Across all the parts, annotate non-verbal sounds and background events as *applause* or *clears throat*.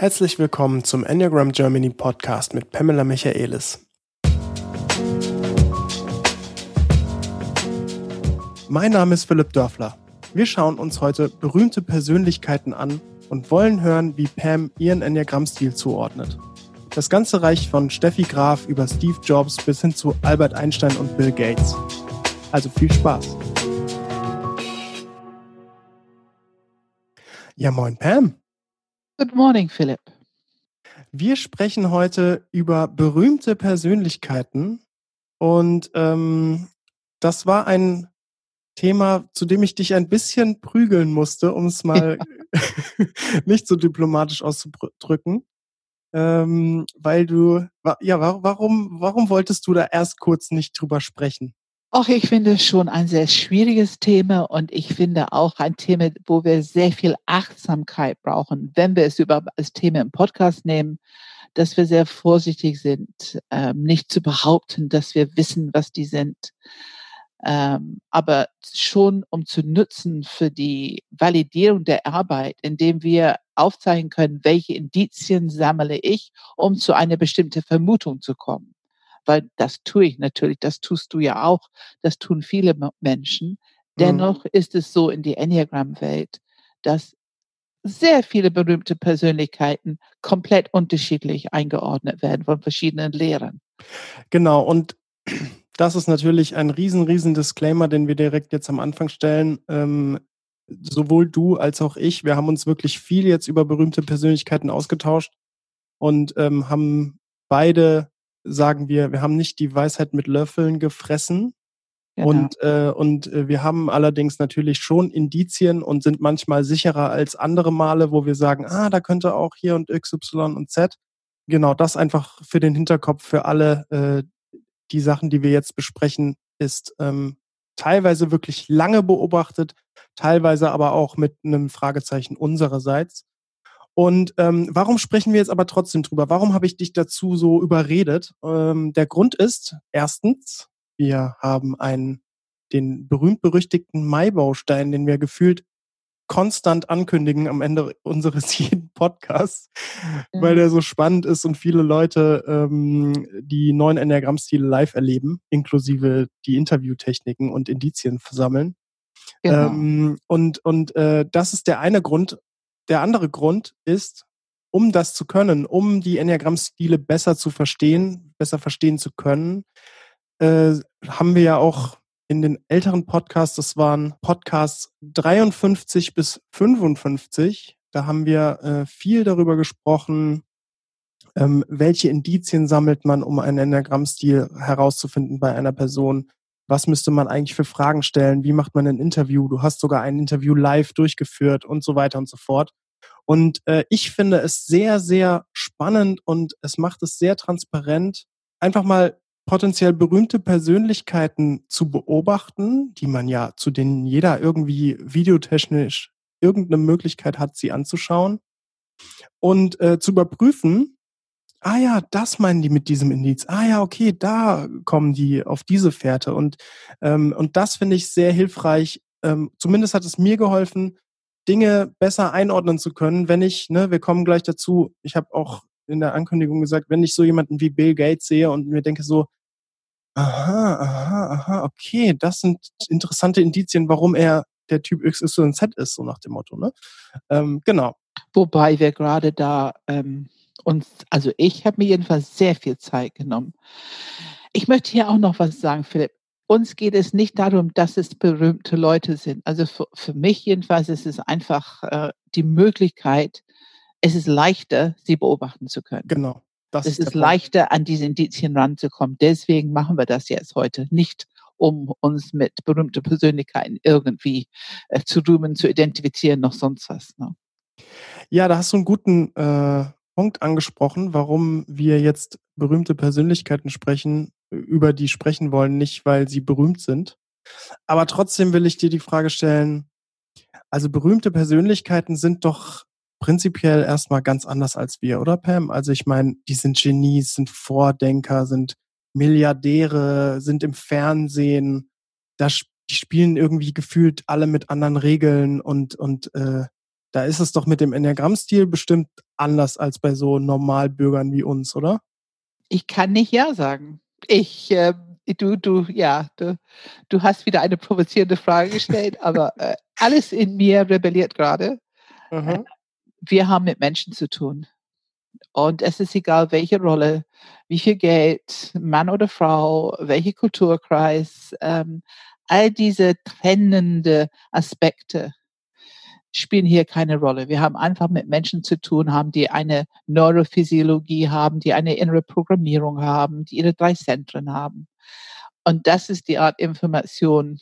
Herzlich willkommen zum Enneagram Germany Podcast mit Pamela Michaelis. Mein Name ist Philipp Dörfler. Wir schauen uns heute berühmte Persönlichkeiten an und wollen hören, wie Pam ihren Enneagramm-Stil zuordnet. Das Ganze reicht von Steffi Graf über Steve Jobs bis hin zu Albert Einstein und Bill Gates. Also viel Spaß. Ja, moin Pam. Good morning, Philipp. Wir sprechen heute über berühmte Persönlichkeiten und ähm, das war ein Thema, zu dem ich dich ein bisschen prügeln musste, um es *laughs* mal *laughs* nicht so diplomatisch auszudrücken. Ähm, weil du, ja, warum, warum wolltest du da erst kurz nicht drüber sprechen? Ach, ich finde es schon ein sehr schwieriges Thema und ich finde auch ein Thema, wo wir sehr viel Achtsamkeit brauchen, wenn wir es über als Thema im Podcast nehmen, dass wir sehr vorsichtig sind, ähm, nicht zu behaupten, dass wir wissen, was die sind, ähm, aber schon um zu nutzen für die Validierung der Arbeit, indem wir aufzeigen können, welche Indizien sammle ich, um zu einer bestimmten Vermutung zu kommen weil das tue ich natürlich, das tust du ja auch, das tun viele Menschen. Dennoch mhm. ist es so in die Enneagram-Welt, dass sehr viele berühmte Persönlichkeiten komplett unterschiedlich eingeordnet werden von verschiedenen Lehrern. Genau, und das ist natürlich ein riesen, riesen Disclaimer, den wir direkt jetzt am Anfang stellen. Ähm, sowohl du als auch ich, wir haben uns wirklich viel jetzt über berühmte Persönlichkeiten ausgetauscht und ähm, haben beide sagen wir, wir haben nicht die Weisheit mit Löffeln gefressen. Genau. Und, äh, und äh, wir haben allerdings natürlich schon Indizien und sind manchmal sicherer als andere Male, wo wir sagen, ah, da könnte auch hier und X, Y und Z. Genau, das einfach für den Hinterkopf für alle äh, die Sachen, die wir jetzt besprechen, ist ähm, teilweise wirklich lange beobachtet, teilweise aber auch mit einem Fragezeichen unsererseits. Und ähm, warum sprechen wir jetzt aber trotzdem drüber? Warum habe ich dich dazu so überredet? Ähm, der Grund ist, erstens, wir haben einen, den berühmt-berüchtigten Maibaustein, den wir gefühlt konstant ankündigen am Ende unseres *laughs* jeden Podcasts, mhm. weil der so spannend ist und viele Leute ähm, die neuen Enneagramm-Stile live erleben, inklusive die Interviewtechniken und Indizien versammeln. Genau. Ähm, und und äh, das ist der eine Grund, der andere Grund ist, um das zu können, um die Enneagramm-Stile besser zu verstehen, besser verstehen zu können, äh, haben wir ja auch in den älteren Podcasts, das waren Podcasts 53 bis 55, da haben wir äh, viel darüber gesprochen, ähm, welche Indizien sammelt man, um einen Enneagramm-Stil herauszufinden bei einer Person. Was müsste man eigentlich für Fragen stellen? Wie macht man ein Interview? Du hast sogar ein Interview live durchgeführt und so weiter und so fort. Und äh, ich finde es sehr, sehr spannend und es macht es sehr transparent, einfach mal potenziell berühmte Persönlichkeiten zu beobachten, die man ja, zu denen jeder irgendwie videotechnisch irgendeine Möglichkeit hat, sie anzuschauen und äh, zu überprüfen, ah ja, das meinen die mit diesem Indiz. Ah ja, okay, da kommen die auf diese Fährte. Und, ähm, und das finde ich sehr hilfreich. Ähm, zumindest hat es mir geholfen, Dinge besser einordnen zu können, wenn ich, ne, wir kommen gleich dazu, ich habe auch in der Ankündigung gesagt, wenn ich so jemanden wie Bill Gates sehe und mir denke so, aha, aha, aha, okay, das sind interessante Indizien, warum er der Typ XYZ ist, so nach dem Motto, ne? Ähm, genau. Wobei wir gerade da ähm, uns, also ich habe mir jedenfalls sehr viel Zeit genommen. Ich möchte hier auch noch was sagen, Philipp uns geht es nicht darum, dass es berühmte Leute sind. Also für, für mich jedenfalls ist es einfach äh, die Möglichkeit, es ist leichter, sie beobachten zu können. Genau. Das es ist, ist leichter, an diese Indizien ranzukommen. Deswegen machen wir das jetzt heute. Nicht, um uns mit berühmten Persönlichkeiten irgendwie äh, zu rühmen, zu identifizieren, noch sonst was. Ne? Ja, da hast du einen guten äh, Punkt angesprochen, warum wir jetzt berühmte Persönlichkeiten sprechen, über die sprechen wollen, nicht weil sie berühmt sind. Aber trotzdem will ich dir die Frage stellen, also berühmte Persönlichkeiten sind doch prinzipiell erstmal ganz anders als wir, oder Pam? Also ich meine, die sind Genies, sind Vordenker, sind Milliardäre, sind im Fernsehen, da die spielen irgendwie gefühlt alle mit anderen Regeln und und äh, da ist es doch mit dem Enneagramm-Stil bestimmt anders als bei so Normalbürgern wie uns, oder? Ich kann nicht Ja sagen. Ich, äh, du, du, ja, du, du hast wieder eine provozierende Frage gestellt, *laughs* aber äh, alles in mir rebelliert gerade. Mhm. Wir haben mit Menschen zu tun. Und es ist egal, welche Rolle, wie viel Geld, Mann oder Frau, welcher Kulturkreis, ähm, all diese trennende Aspekte spielen hier keine Rolle. Wir haben einfach mit Menschen zu tun haben, die eine Neurophysiologie haben, die eine innere Programmierung haben, die ihre drei Zentren haben. Und das ist die Art Information,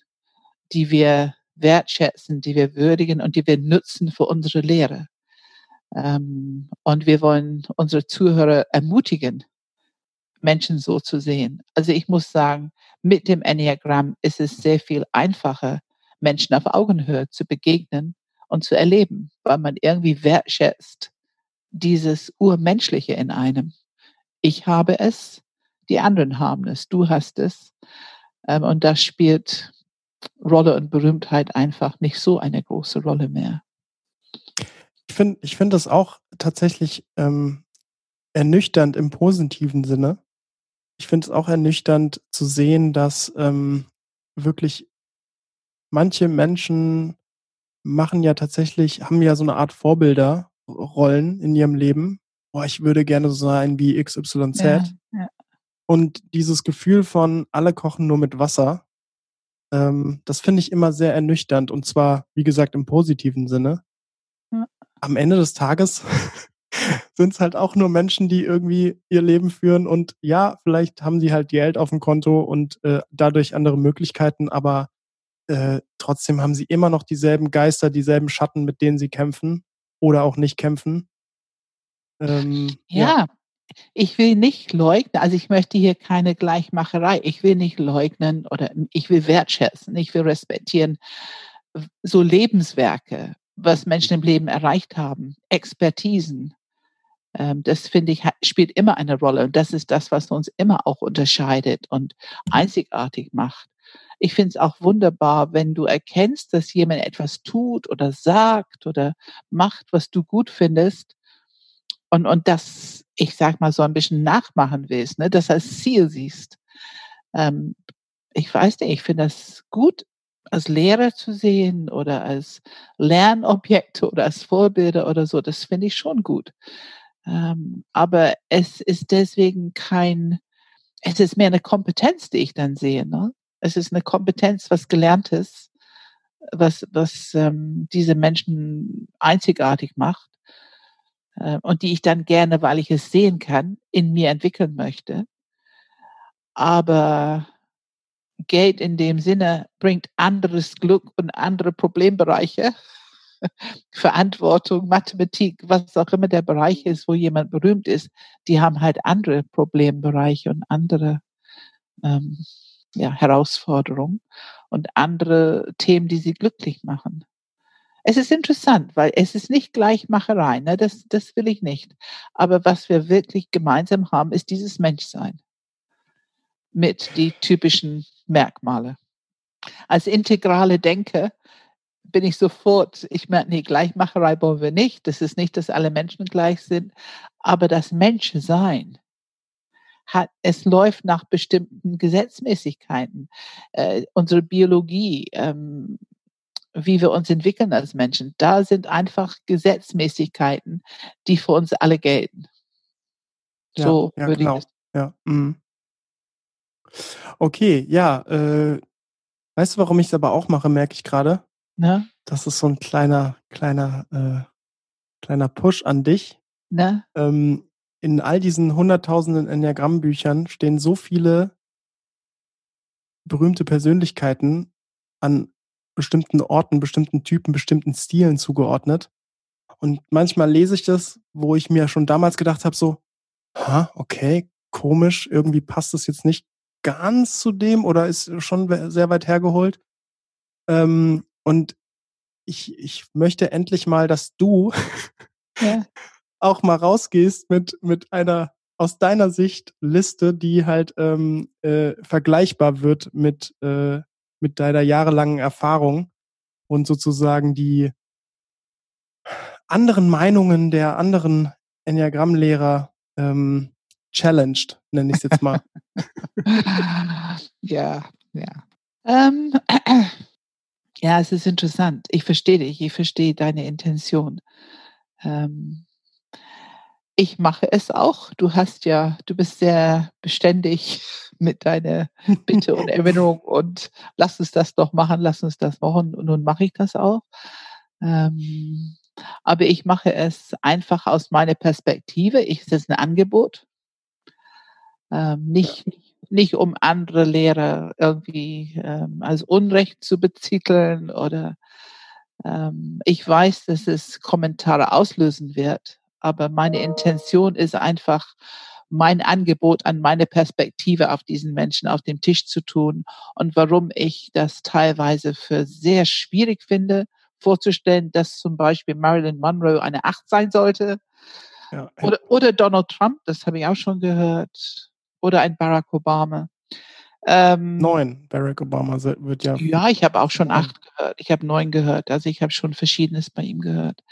die wir wertschätzen, die wir würdigen und die wir nutzen für unsere Lehre. Ähm, und wir wollen unsere Zuhörer ermutigen, Menschen so zu sehen. Also ich muss sagen, mit dem Enneagramm ist es sehr viel einfacher, Menschen auf Augenhöhe zu begegnen und zu erleben, weil man irgendwie wertschätzt dieses Urmenschliche in einem. Ich habe es, die anderen haben es, du hast es. Ähm, und das spielt Rolle und Berühmtheit einfach nicht so eine große Rolle mehr. Ich finde ich finde das auch tatsächlich ähm, ernüchternd im positiven Sinne. Ich finde es auch ernüchternd zu sehen, dass ähm, wirklich manche Menschen machen ja tatsächlich, haben ja so eine Art Vorbilderrollen in ihrem Leben. Boah, ich würde gerne so sein wie XYZ. Ja, ja. Und dieses Gefühl von alle kochen nur mit Wasser, ähm, das finde ich immer sehr ernüchternd. Und zwar, wie gesagt, im positiven Sinne. Ja. Am Ende des Tages *laughs* sind es halt auch nur Menschen, die irgendwie ihr Leben führen. Und ja, vielleicht haben sie halt Geld auf dem Konto und äh, dadurch andere Möglichkeiten, aber äh, trotzdem haben sie immer noch dieselben Geister, dieselben Schatten, mit denen sie kämpfen oder auch nicht kämpfen. Ähm, ja, ja, ich will nicht leugnen, also ich möchte hier keine Gleichmacherei. Ich will nicht leugnen oder ich will wertschätzen, ich will respektieren so Lebenswerke, was Menschen im Leben erreicht haben, Expertisen. Ähm, das finde ich spielt immer eine Rolle und das ist das, was uns immer auch unterscheidet und einzigartig macht. Ich finde es auch wunderbar, wenn du erkennst, dass jemand etwas tut oder sagt oder macht, was du gut findest und, und das, ich sag mal, so ein bisschen nachmachen willst, ne, das als Ziel siehst. Ähm, ich weiß nicht, ich finde das gut, als Lehrer zu sehen oder als Lernobjekte oder als Vorbilder oder so, das finde ich schon gut. Ähm, aber es ist deswegen kein, es ist mehr eine Kompetenz, die ich dann sehe. Ne? Es ist eine Kompetenz, was Gelerntes, was, was ähm, diese Menschen einzigartig macht äh, und die ich dann gerne, weil ich es sehen kann, in mir entwickeln möchte. Aber Geld in dem Sinne bringt anderes Glück und andere Problembereiche. *laughs* Verantwortung, Mathematik, was auch immer der Bereich ist, wo jemand berühmt ist, die haben halt andere Problembereiche und andere ähm, ja, Herausforderung und andere Themen, die sie glücklich machen. Es ist interessant, weil es ist nicht Gleichmacherei, ne? das, das will ich nicht. Aber was wir wirklich gemeinsam haben, ist dieses Menschsein mit die typischen Merkmale. Als integrale Denker bin ich sofort, ich meine, nee, Gleichmacherei wollen wir nicht. Das ist nicht, dass alle Menschen gleich sind, aber das Menschsein hat, es läuft nach bestimmten Gesetzmäßigkeiten. Äh, unsere Biologie, ähm, wie wir uns entwickeln als Menschen, da sind einfach Gesetzmäßigkeiten, die für uns alle gelten. So ja, ja, würde genau. ich Ja. Mhm. Okay, ja. Äh, weißt du, warum ich es aber auch mache, merke ich gerade? Ne? Das ist so ein kleiner, kleiner, äh, kleiner Push an dich. Ähm, in all diesen hunderttausenden Enneagramm-Büchern stehen so viele berühmte Persönlichkeiten an bestimmten Orten, bestimmten Typen, bestimmten Stilen zugeordnet. Und manchmal lese ich das, wo ich mir schon damals gedacht habe, so, ha, okay, komisch, irgendwie passt das jetzt nicht ganz zu dem oder ist schon sehr weit hergeholt. Ähm, und ich, ich möchte endlich mal, dass du ja *laughs* auch mal rausgehst mit, mit einer aus deiner Sicht Liste, die halt ähm, äh, vergleichbar wird mit, äh, mit deiner jahrelangen Erfahrung und sozusagen die, anderen Meinungen der anderen Enneagramm-Lehrer ähm, challenged, nenne ich es jetzt mal. *laughs* ja, ja. Ähm, *clears throat* ja, es ist interessant. Ich verstehe dich, ich verstehe deine Intention. Ähm, ich mache es auch. Du hast ja, du bist sehr beständig *laughs* mit deiner Bitte und *laughs* Erinnerung und lass uns das doch machen, lass uns das machen. Und nun mache ich das auch. Ähm, aber ich mache es einfach aus meiner Perspektive. Ich, es ist ein Angebot. Ähm, nicht, nicht um andere Lehrer irgendwie ähm, als Unrecht zu bezitteln oder ähm, ich weiß, dass es Kommentare auslösen wird, aber meine Intention ist einfach, mein Angebot an meine Perspektive auf diesen Menschen auf dem Tisch zu tun und warum ich das teilweise für sehr schwierig finde, vorzustellen, dass zum Beispiel Marilyn Monroe eine Acht sein sollte. Ja. Oder, oder Donald Trump, das habe ich auch schon gehört. Oder ein Barack Obama. Ähm, neun. Barack Obama wird ja. Ja, ich habe auch schon acht gehört. Ich habe neun gehört. Also ich habe schon Verschiedenes bei ihm gehört.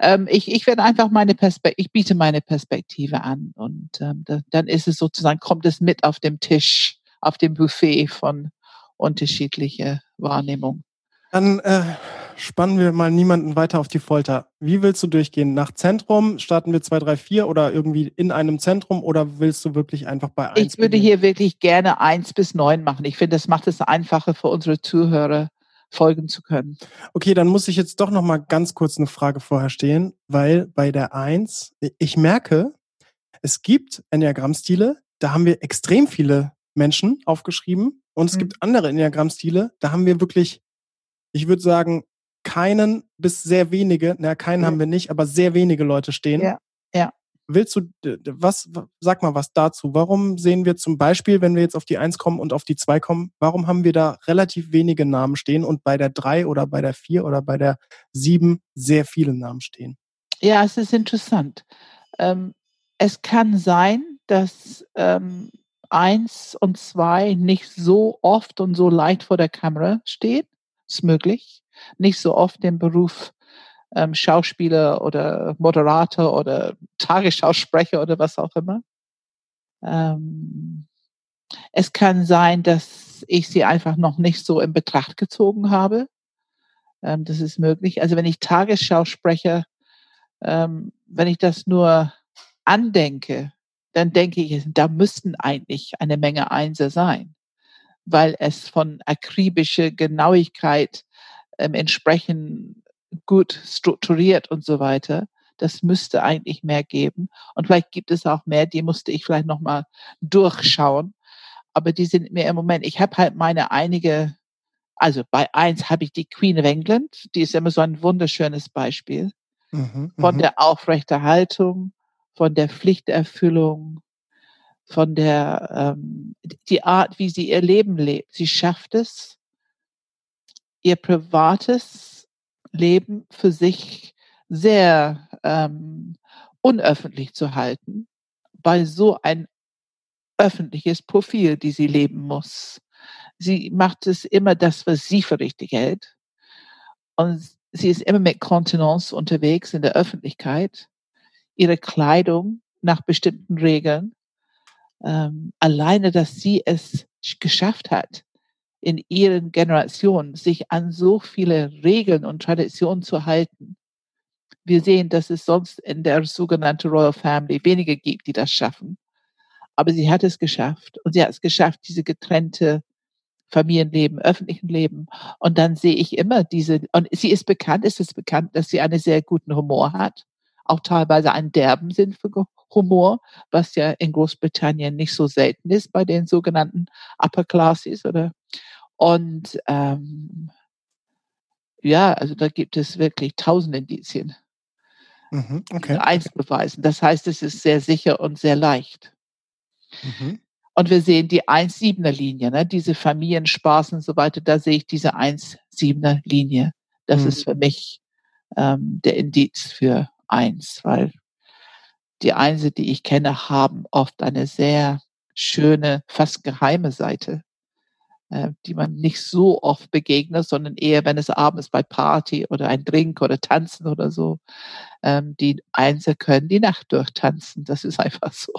Ähm, ich, ich werde einfach meine Perspektive, ich biete meine Perspektive an und ähm, da, dann ist es sozusagen, kommt es mit auf dem Tisch, auf dem Buffet von unterschiedliche Wahrnehmungen. Dann äh, spannen wir mal niemanden weiter auf die Folter. Wie willst du durchgehen? Nach Zentrum starten wir 2, 3, 4 oder irgendwie in einem Zentrum oder willst du wirklich einfach bei 1? Ich würde beginnen? hier wirklich gerne 1 bis 9 machen. Ich finde, das macht es einfacher für unsere Zuhörer folgen zu können. Okay, dann muss ich jetzt doch noch mal ganz kurz eine Frage vorher stehen, weil bei der 1, ich merke, es gibt Enneagrammstile, da haben wir extrem viele Menschen aufgeschrieben und es mhm. gibt andere Enneagrammstile, da haben wir wirklich ich würde sagen, keinen bis sehr wenige, na, keinen ja. haben wir nicht, aber sehr wenige Leute stehen. Ja. Willst du, was, sag mal was dazu. Warum sehen wir zum Beispiel, wenn wir jetzt auf die Eins kommen und auf die Zwei kommen, warum haben wir da relativ wenige Namen stehen und bei der Drei oder bei der Vier oder bei der Sieben sehr viele Namen stehen? Ja, es ist interessant. Ähm, es kann sein, dass ähm, eins und zwei nicht so oft und so leicht vor der Kamera stehen ist möglich. Nicht so oft den Beruf ähm, Schauspieler oder Moderator oder Tagesschausprecher oder was auch immer. Ähm, es kann sein, dass ich sie einfach noch nicht so in Betracht gezogen habe. Ähm, das ist möglich. Also wenn ich Tagesschausprecher, ähm, wenn ich das nur andenke, dann denke ich, da müssten eigentlich eine Menge Einser sein weil es von akribischer Genauigkeit ähm, entsprechend gut strukturiert und so weiter. Das müsste eigentlich mehr geben. Und vielleicht gibt es auch mehr, die musste ich vielleicht nochmal durchschauen. Aber die sind mir im Moment, ich habe halt meine einige, also bei eins habe ich die Queen of England, die ist immer so ein wunderschönes Beispiel. Mhm, von mhm. der Aufrechterhaltung, von der Pflichterfüllung, von der ähm, die Art, wie sie ihr Leben lebt. Sie schafft es, ihr privates Leben für sich sehr ähm, unöffentlich zu halten, bei so ein öffentliches Profil, die sie leben muss. Sie macht es immer das, was sie für richtig hält. Und sie ist immer mit Kontenance unterwegs in der Öffentlichkeit. Ihre Kleidung nach bestimmten Regeln ähm, alleine, dass sie es geschafft hat, in ihren Generationen sich an so viele Regeln und Traditionen zu halten. Wir sehen, dass es sonst in der sogenannten Royal Family wenige gibt, die das schaffen. Aber sie hat es geschafft und sie hat es geschafft, diese getrennte Familienleben, öffentlichen Leben. Und dann sehe ich immer diese, und sie ist bekannt, ist es bekannt, dass sie einen sehr guten Humor hat, auch teilweise einen derben Sinn für Humor, was ja in Großbritannien nicht so selten ist bei den sogenannten Upper Classes oder und ähm, ja, also da gibt es wirklich tausend Indizien. Mhm, okay. Eins beweisen. Das heißt, es ist sehr sicher und sehr leicht. Mhm. Und wir sehen die 1-7er Linie, ne? diese Familienspaß und so weiter, da sehe ich diese 1-7er Linie. Das mhm. ist für mich ähm, der Indiz für eins, weil die Einse, die ich kenne, haben oft eine sehr schöne, fast geheime Seite. Äh, die man nicht so oft begegnet, sondern eher, wenn es abends bei Party oder ein Drink oder Tanzen oder so, ähm, die Einser können die Nacht durchtanzen. Das ist einfach so.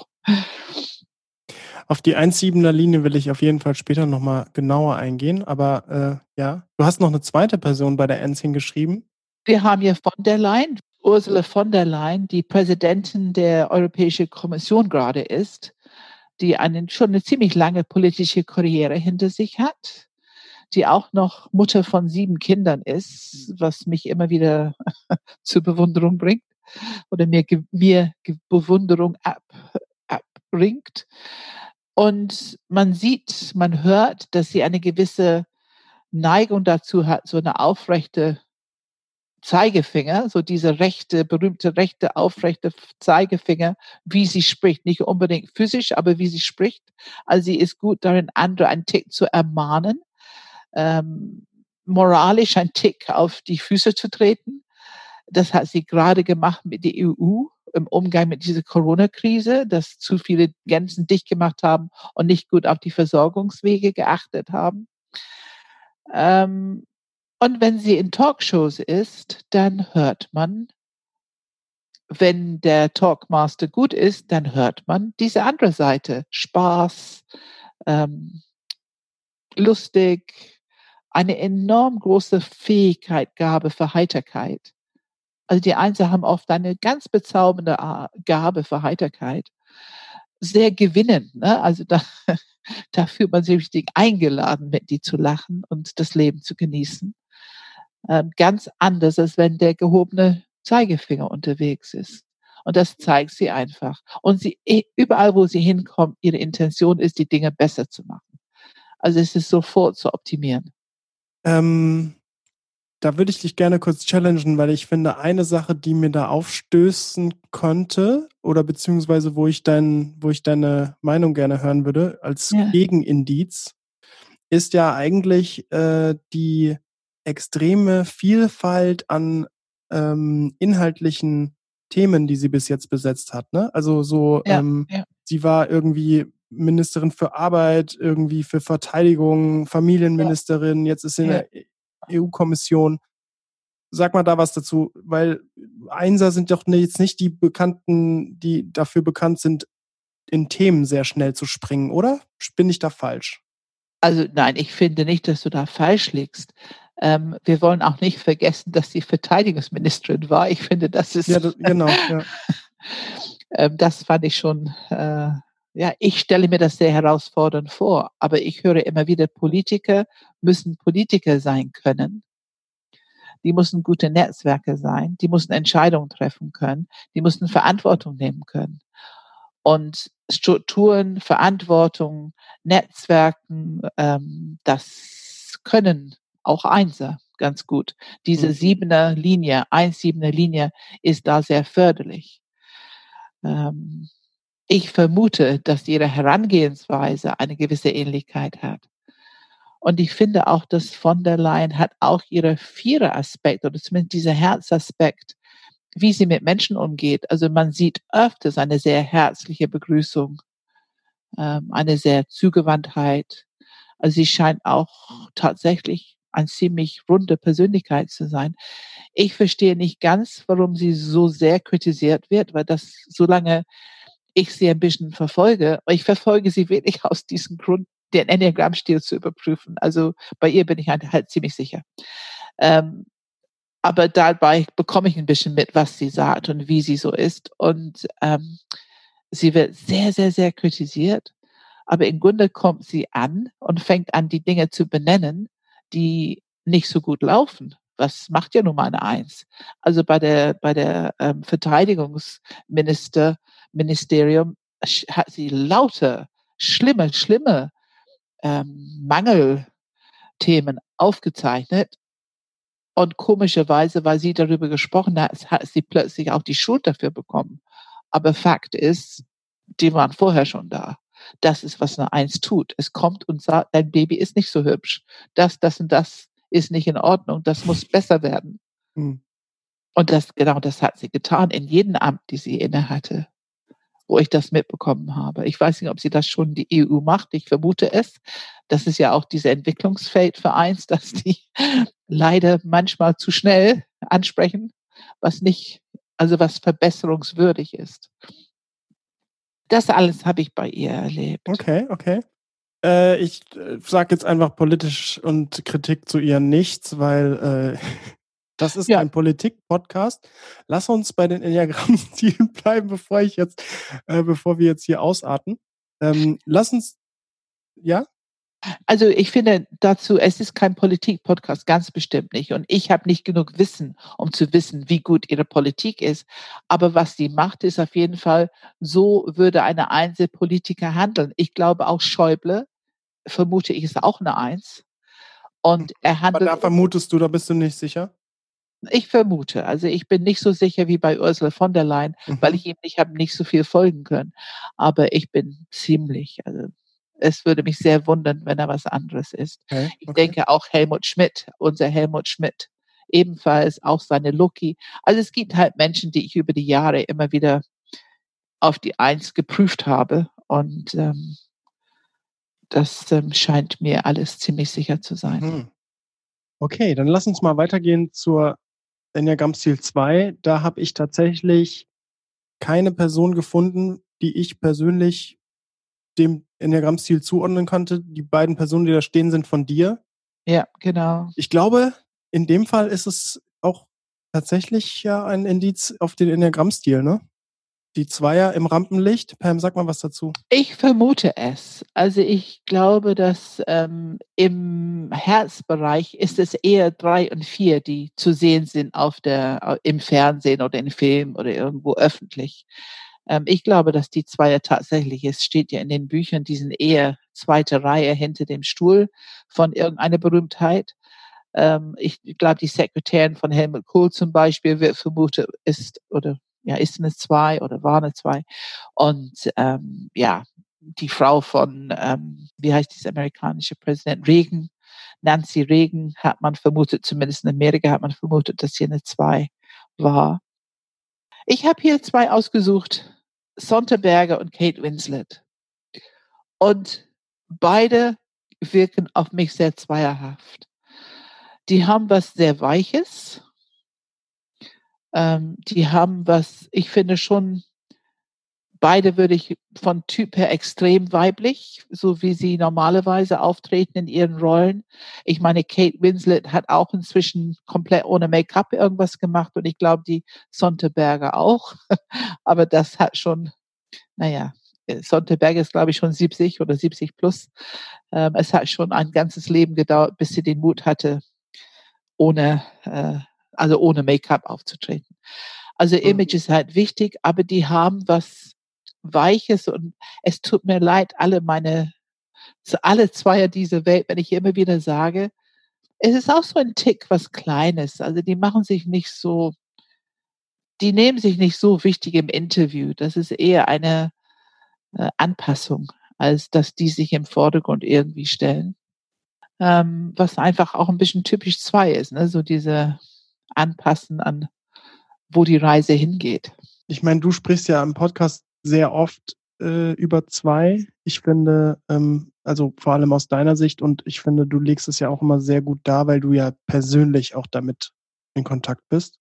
Auf die 1,7er Linie will ich auf jeden Fall später nochmal genauer eingehen. Aber äh, ja, du hast noch eine zweite Person bei der ENS hingeschrieben. Wir haben hier von der Leyen, Ursula von der Leyen, die Präsidentin der Europäischen Kommission gerade ist die einen, schon eine ziemlich lange politische Karriere hinter sich hat, die auch noch Mutter von sieben Kindern ist, was mich immer wieder *laughs* zur Bewunderung bringt oder mir, mir Bewunderung ab, abbringt. Und man sieht, man hört, dass sie eine gewisse Neigung dazu hat, so eine aufrechte Zeigefinger, so diese rechte, berühmte rechte, aufrechte Zeigefinger, wie sie spricht. Nicht unbedingt physisch, aber wie sie spricht. Also sie ist gut darin, andere einen Tick zu ermahnen, ähm, moralisch einen Tick auf die Füße zu treten. Das hat sie gerade gemacht mit der EU im Umgang mit dieser Corona-Krise, dass zu viele Grenzen dicht gemacht haben und nicht gut auf die Versorgungswege geachtet haben. Ähm, und wenn sie in Talkshows ist, dann hört man, wenn der Talkmaster gut ist, dann hört man diese andere Seite. Spaß, ähm, lustig, eine enorm große Fähigkeit, Gabe für Heiterkeit. Also die Einser haben oft eine ganz bezaubernde Gabe für Heiterkeit. Sehr gewinnend. Ne? Also da, *laughs* da fühlt man sich richtig eingeladen, mit die zu lachen und das Leben zu genießen ganz anders, als wenn der gehobene Zeigefinger unterwegs ist. Und das zeigt sie einfach. Und sie, überall, wo sie hinkommt, ihre Intention ist, die Dinge besser zu machen. Also es ist sofort zu optimieren. Ähm, da würde ich dich gerne kurz challengen, weil ich finde, eine Sache, die mir da aufstößen könnte, oder beziehungsweise wo ich dein, wo ich deine Meinung gerne hören würde, als ja. Gegenindiz, ist ja eigentlich äh, die extreme Vielfalt an ähm, inhaltlichen Themen, die sie bis jetzt besetzt hat. Ne? Also so, ja, ähm, ja. sie war irgendwie Ministerin für Arbeit, irgendwie für Verteidigung, Familienministerin, ja. jetzt ist sie in der EU-Kommission. Sag mal da was dazu, weil Einser sind doch jetzt nicht die Bekannten, die dafür bekannt sind, in Themen sehr schnell zu springen, oder? Bin ich da falsch? Also nein, ich finde nicht, dass du da falsch liegst. Ähm, wir wollen auch nicht vergessen, dass sie Verteidigungsministerin war. Ich finde, das ist. Ja, das, genau. Ja. *laughs* ähm, das fand ich schon. Äh, ja, ich stelle mir das sehr herausfordernd vor. Aber ich höre immer wieder, Politiker müssen Politiker sein können. Die müssen gute Netzwerke sein. Die müssen Entscheidungen treffen können. Die müssen Verantwortung nehmen können. Und Strukturen, Verantwortung, Netzwerken, ähm, das können auch Einser ganz gut. Diese mhm. siebener Linie, eins siebener Linie ist da sehr förderlich. Ähm, ich vermute, dass ihre Herangehensweise eine gewisse Ähnlichkeit hat. Und ich finde auch, dass von der Leyen hat auch ihre vierer Aspekt oder zumindest dieser Herzaspekt, wie sie mit Menschen umgeht. Also man sieht öfters eine sehr herzliche Begrüßung, ähm, eine sehr Zugewandtheit. Also sie scheint auch tatsächlich eine ziemlich runde Persönlichkeit zu sein. Ich verstehe nicht ganz, warum sie so sehr kritisiert wird, weil das, solange ich sie ein bisschen verfolge, ich verfolge sie wirklich *laughs* aus diesem Grund, den Enneagramm-Stil zu überprüfen. Also bei ihr bin ich halt, halt ziemlich sicher. Ähm, aber dabei bekomme ich ein bisschen mit, was sie sagt und wie sie so ist. Und ähm, sie wird sehr, sehr, sehr kritisiert. Aber im Grunde kommt sie an und fängt an, die Dinge zu benennen die nicht so gut laufen. Was macht ja nun mal eine Eins? Also bei der, bei der ähm, Verteidigungsminister, Ministerium hat sie lauter, schlimme, schlimme ähm, Mangelthemen aufgezeichnet. Und komischerweise, weil sie darüber gesprochen hat, hat sie plötzlich auch die Schuld dafür bekommen. Aber Fakt ist, die waren vorher schon da. Das ist, was eine Eins tut. Es kommt und sagt, dein Baby ist nicht so hübsch. Das, das und das ist nicht in Ordnung. Das muss besser werden. Hm. Und das, genau das hat sie getan in jedem Amt, die sie inne hatte. wo ich das mitbekommen habe. Ich weiß nicht, ob sie das schon die EU macht. Ich vermute es. Das ist ja auch diese Entwicklungsfeld für eins, *laughs* dass die leider manchmal zu schnell ansprechen, was nicht, also was verbesserungswürdig ist. Das alles habe ich bei ihr erlebt. Okay, okay. Äh, ich äh, sage jetzt einfach politisch und Kritik zu ihr nichts, weil äh, *laughs* das ist ja. ein Politik-Podcast. Lass uns bei den Enneagramm-Stilen *laughs* bleiben, bevor ich jetzt, äh, bevor wir jetzt hier ausarten. Ähm, lass uns, ja? Also ich finde dazu, es ist kein Politik-Podcast, ganz bestimmt nicht. Und ich habe nicht genug Wissen, um zu wissen, wie gut ihre Politik ist. Aber was sie macht, ist auf jeden Fall, so würde eine Einzelpolitiker handeln. Ich glaube auch Schäuble, vermute ich, ist auch eine Eins. Und er handelt. Aber da vermutest du, da bist du nicht sicher? Ich vermute. Also ich bin nicht so sicher wie bei Ursula von der Leyen, mhm. weil ich ihm nicht habe nicht so viel folgen können. Aber ich bin ziemlich, also es würde mich sehr wundern, wenn er was anderes ist. Okay, okay. Ich denke auch Helmut Schmidt, unser Helmut Schmidt, ebenfalls auch seine Lucky. Also es gibt halt Menschen, die ich über die Jahre immer wieder auf die Eins geprüft habe und ähm, das ähm, scheint mir alles ziemlich sicher zu sein. Mhm. Okay, dann lass uns mal weitergehen zur Enneagramm-Stil 2. Da habe ich tatsächlich keine Person gefunden, die ich persönlich dem Enneagramm-Stil zuordnen konnte. Die beiden Personen, die da stehen, sind von dir. Ja, genau. Ich glaube, in dem Fall ist es auch tatsächlich ja ein Indiz auf den Enneagramm-Stil, ne? Die Zweier im Rampenlicht. Pam, sag mal was dazu. Ich vermute es. Also ich glaube, dass ähm, im Herzbereich ist es eher drei und vier, die zu sehen sind auf der, im Fernsehen oder in Film oder irgendwo öffentlich. Ähm, ich glaube, dass die Zweier tatsächlich, es steht ja in den Büchern, die sind eher zweite Reihe hinter dem Stuhl von irgendeiner Berühmtheit. Ähm, ich glaube, die Sekretärin von Helmut Kohl zum Beispiel wird vermutet, ist oder ja, ist eine zwei oder war eine zwei. Und ähm, ja, die Frau von, ähm, wie heißt dieser amerikanische Präsident, Reagan, Nancy Reagan, hat man vermutet, zumindest in Amerika hat man vermutet, dass sie eine zwei war. Ich habe hier zwei ausgesucht, Sonderberger und Kate Winslet. Und beide wirken auf mich sehr zweierhaft. Die haben was sehr Weiches, ähm, die haben was, ich finde schon, beide würde ich von Typ her extrem weiblich, so wie sie normalerweise auftreten in ihren Rollen. Ich meine, Kate Winslet hat auch inzwischen komplett ohne Make-up irgendwas gemacht und ich glaube, die Sonderberger auch. *laughs* Aber das hat schon, naja, Sonderberger ist, glaube ich, schon 70 oder 70 plus. Ähm, es hat schon ein ganzes Leben gedauert, bis sie den Mut hatte, ohne äh, also ohne Make-up aufzutreten. Also mhm. Image ist halt wichtig, aber die haben was Weiches und es tut mir leid, alle meine, alle Zweier dieser Welt, wenn ich immer wieder sage, es ist auch so ein Tick was Kleines. Also die machen sich nicht so, die nehmen sich nicht so wichtig im Interview. Das ist eher eine äh, Anpassung, als dass die sich im Vordergrund irgendwie stellen. Ähm, was einfach auch ein bisschen typisch zwei ist, ne? so diese anpassen an, wo die Reise hingeht. Ich meine, du sprichst ja im Podcast sehr oft äh, über zwei. Ich finde, ähm, also vor allem aus deiner Sicht und ich finde, du legst es ja auch immer sehr gut dar, weil du ja persönlich auch damit in Kontakt bist.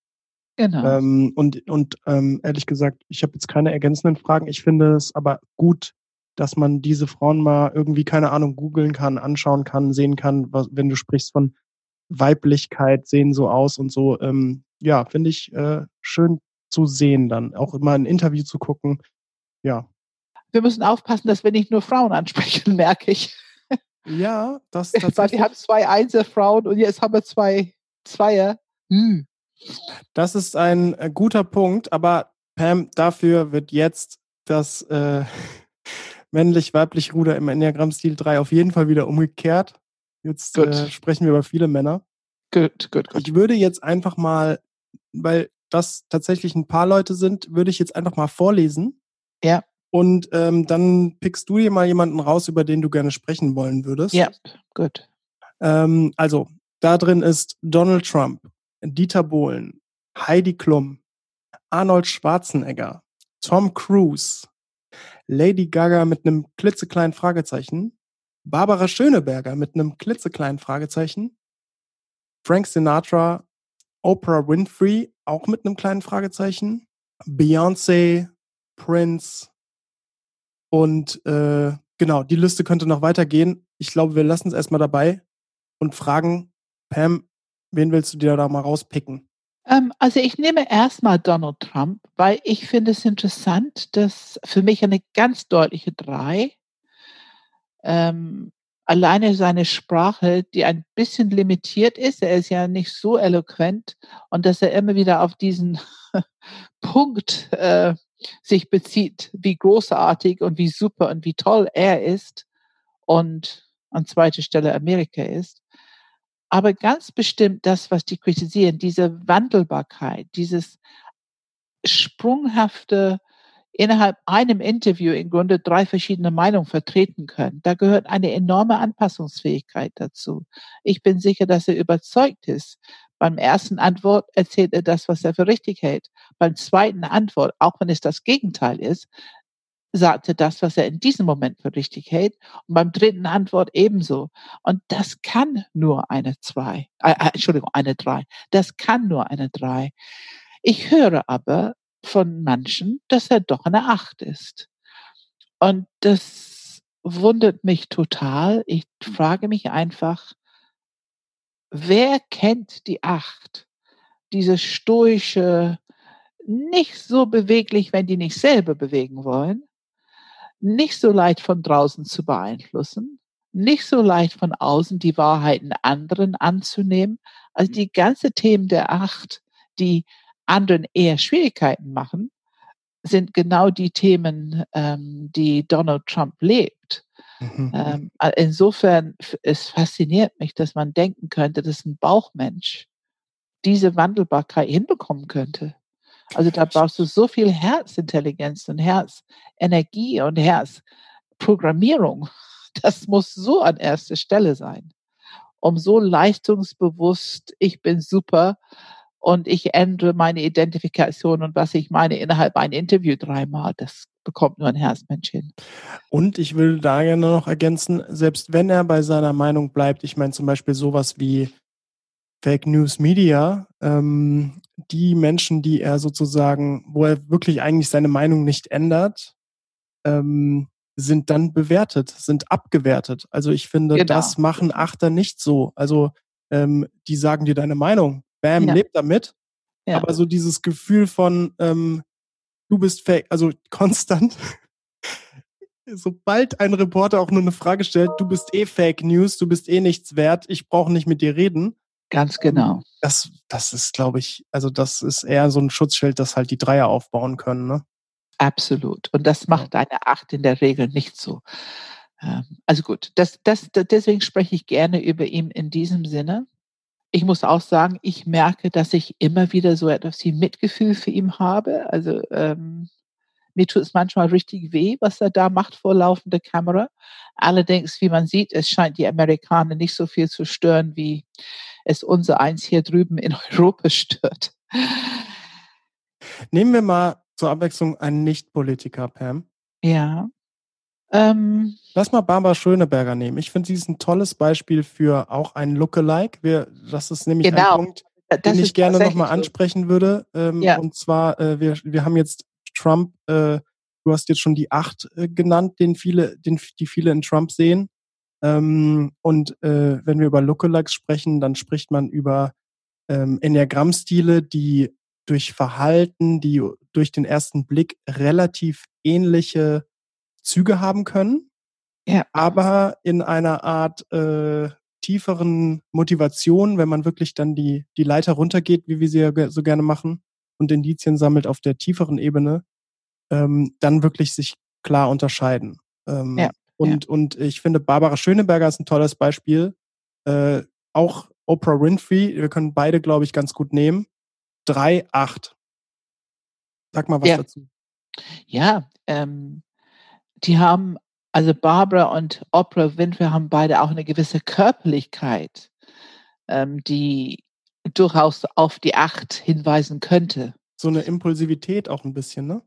Genau. Ähm, und und ähm, ehrlich gesagt, ich habe jetzt keine ergänzenden Fragen. Ich finde es aber gut, dass man diese Frauen mal irgendwie, keine Ahnung, googeln kann, anschauen kann, sehen kann, was, wenn du sprichst von Weiblichkeit sehen so aus und so. Ähm, ja, finde ich äh, schön zu sehen dann. Auch immer ein Interview zu gucken. Ja. Wir müssen aufpassen, dass wir nicht nur Frauen ansprechen, *laughs* merke ich. Ja, das *laughs* tatsächlich. Weil wir haben zwei Einzelfrauen und jetzt haben wir zwei Zweier. Hm. Das ist ein äh, guter Punkt, aber Pam, dafür wird jetzt das äh, *laughs* männlich-weiblich Ruder im Enneagramm-Stil 3 auf jeden Fall wieder umgekehrt. Jetzt äh, sprechen wir über viele Männer. Gut, gut, gut. Ich würde jetzt einfach mal, weil das tatsächlich ein paar Leute sind, würde ich jetzt einfach mal vorlesen. Ja. Und ähm, dann pickst du dir mal jemanden raus, über den du gerne sprechen wollen würdest. Ja, gut. Ähm, also, da drin ist Donald Trump, Dieter Bohlen, Heidi Klum, Arnold Schwarzenegger, Tom Cruise, Lady Gaga mit einem klitzekleinen Fragezeichen, Barbara Schöneberger mit einem klitzekleinen Fragezeichen, Frank Sinatra, Oprah Winfrey auch mit einem kleinen Fragezeichen, Beyoncé, Prince und äh, genau, die Liste könnte noch weitergehen. Ich glaube, wir lassen es erstmal dabei und fragen, Pam, wen willst du dir da mal rauspicken? Ähm, also ich nehme erstmal Donald Trump, weil ich finde es interessant, dass für mich eine ganz deutliche Drei ähm, alleine seine Sprache, die ein bisschen limitiert ist, er ist ja nicht so eloquent und dass er immer wieder auf diesen *laughs* Punkt äh, sich bezieht, wie großartig und wie super und wie toll er ist und an zweiter Stelle Amerika ist. Aber ganz bestimmt das, was die kritisieren, diese Wandelbarkeit, dieses sprunghafte innerhalb einem Interview im Grunde drei verschiedene Meinungen vertreten können. Da gehört eine enorme Anpassungsfähigkeit dazu. Ich bin sicher, dass er überzeugt ist. Beim ersten Antwort erzählt er das, was er für richtig hält. Beim zweiten Antwort, auch wenn es das Gegenteil ist, sagt er das, was er in diesem Moment für richtig hält. Und beim dritten Antwort ebenso. Und das kann nur eine zwei, äh, äh Entschuldigung, eine drei. Das kann nur eine drei. Ich höre aber von manchen, dass er doch eine Acht ist. Und das wundert mich total. Ich frage mich einfach, wer kennt die Acht? Diese stoische, nicht so beweglich, wenn die nicht selber bewegen wollen, nicht so leicht von draußen zu beeinflussen, nicht so leicht von außen die Wahrheiten anderen anzunehmen. Also die ganze Themen der Acht, die anderen eher Schwierigkeiten machen, sind genau die Themen, ähm, die Donald Trump lebt. Mhm. Ähm, insofern, es fasziniert mich, dass man denken könnte, dass ein Bauchmensch diese Wandelbarkeit hinbekommen könnte. Also da brauchst du so viel Herzintelligenz und Herzenergie und Herzprogrammierung. *laughs* Das muss so an erster Stelle sein, um so leistungsbewusst, ich bin super, und ich ändere meine Identifikation und was ich meine innerhalb ein Interview dreimal. Das bekommt nur ein Herzmensch hin. Und ich will da gerne noch ergänzen, selbst wenn er bei seiner Meinung bleibt, ich meine zum Beispiel sowas wie Fake News Media, ähm, die Menschen, die er sozusagen, wo er wirklich eigentlich seine Meinung nicht ändert, ähm, sind dann bewertet, sind abgewertet. Also ich finde, genau. das machen Achter nicht so. Also ähm, die sagen dir deine Meinung. Bam, ja. lebt damit. Ja. Aber so dieses Gefühl von, ähm, du bist fake, also *laughs* konstant. Sobald ein Reporter auch nur eine Frage stellt, du bist eh Fake News, du bist eh nichts wert, ich brauche nicht mit dir reden. Ganz genau. Das, das ist, glaube ich, also das ist eher so ein Schutzschild, das halt die Dreier aufbauen können, ne? Absolut. Und das macht eine Acht in der Regel nicht so. Ähm, also gut, das, das, deswegen spreche ich gerne über ihn in diesem Sinne ich muss auch sagen, ich merke, dass ich immer wieder so etwas wie Mitgefühl für ihn habe. Also ähm, mir tut es manchmal richtig weh, was er da macht vor laufender Kamera. Allerdings, wie man sieht, es scheint die Amerikaner nicht so viel zu stören, wie es unser eins hier drüben in *laughs* Europa stört. Nehmen wir mal zur Abwechslung einen Nicht-Politiker, Pam. Ja. Ähm, Lass mal Barbara Schöneberger nehmen. Ich finde, sie ist ein tolles Beispiel für auch ein Lookalike. Wir, das ist nämlich genau. ein Punkt, den das ich gerne nochmal ansprechen würde. Ähm, ja. Und zwar, äh, wir, wir haben jetzt Trump, äh, du hast jetzt schon die acht äh, genannt, den viele, den, die viele in Trump sehen. Ähm, und äh, wenn wir über Lookalikes sprechen, dann spricht man über ähm, Enneagrammstile, die durch Verhalten, die durch den ersten Blick relativ ähnliche Züge haben können, ja. aber in einer Art äh, tieferen Motivation, wenn man wirklich dann die, die Leiter runtergeht, wie wir sie ja so gerne machen, und Indizien sammelt auf der tieferen Ebene, ähm, dann wirklich sich klar unterscheiden. Ähm, ja. Und, ja. und ich finde, Barbara Schöneberger ist ein tolles Beispiel. Äh, auch Oprah Winfrey, wir können beide, glaube ich, ganz gut nehmen. Drei, acht. Sag mal was ja. dazu. Ja, ähm, die haben, also Barbara und Oprah Winfrey haben beide auch eine gewisse Körperlichkeit, ähm, die durchaus auf die Acht hinweisen könnte. So eine Impulsivität auch ein bisschen, ne?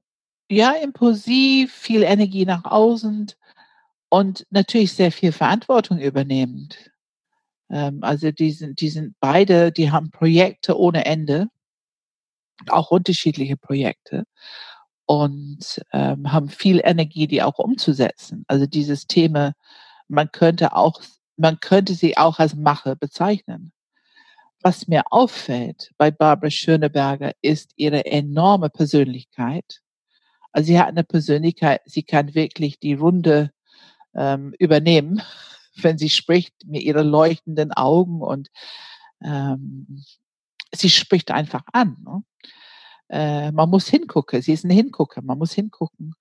ja, impulsiv, viel Energie nach außen und natürlich sehr viel Verantwortung übernehmend. Ähm, also die sind, die sind beide, die haben Projekte ohne Ende, auch unterschiedliche Projekte und ähm, haben viel Energie, die auch umzusetzen. Also dieses Thema, man könnte auch, man könnte sie auch als Mache bezeichnen. Was mir auffällt bei Barbara Schöneberger ist ihre enorme Persönlichkeit. Also sie hat eine Persönlichkeit, sie kann wirklich die Runde ähm, übernehmen, *laughs* wenn sie spricht mit ihren leuchtenden Augen und ähm, sie spricht einfach an. Ne? Äh, man muss hingucken. Sie ist ein Hingucker. Man muss hingucken.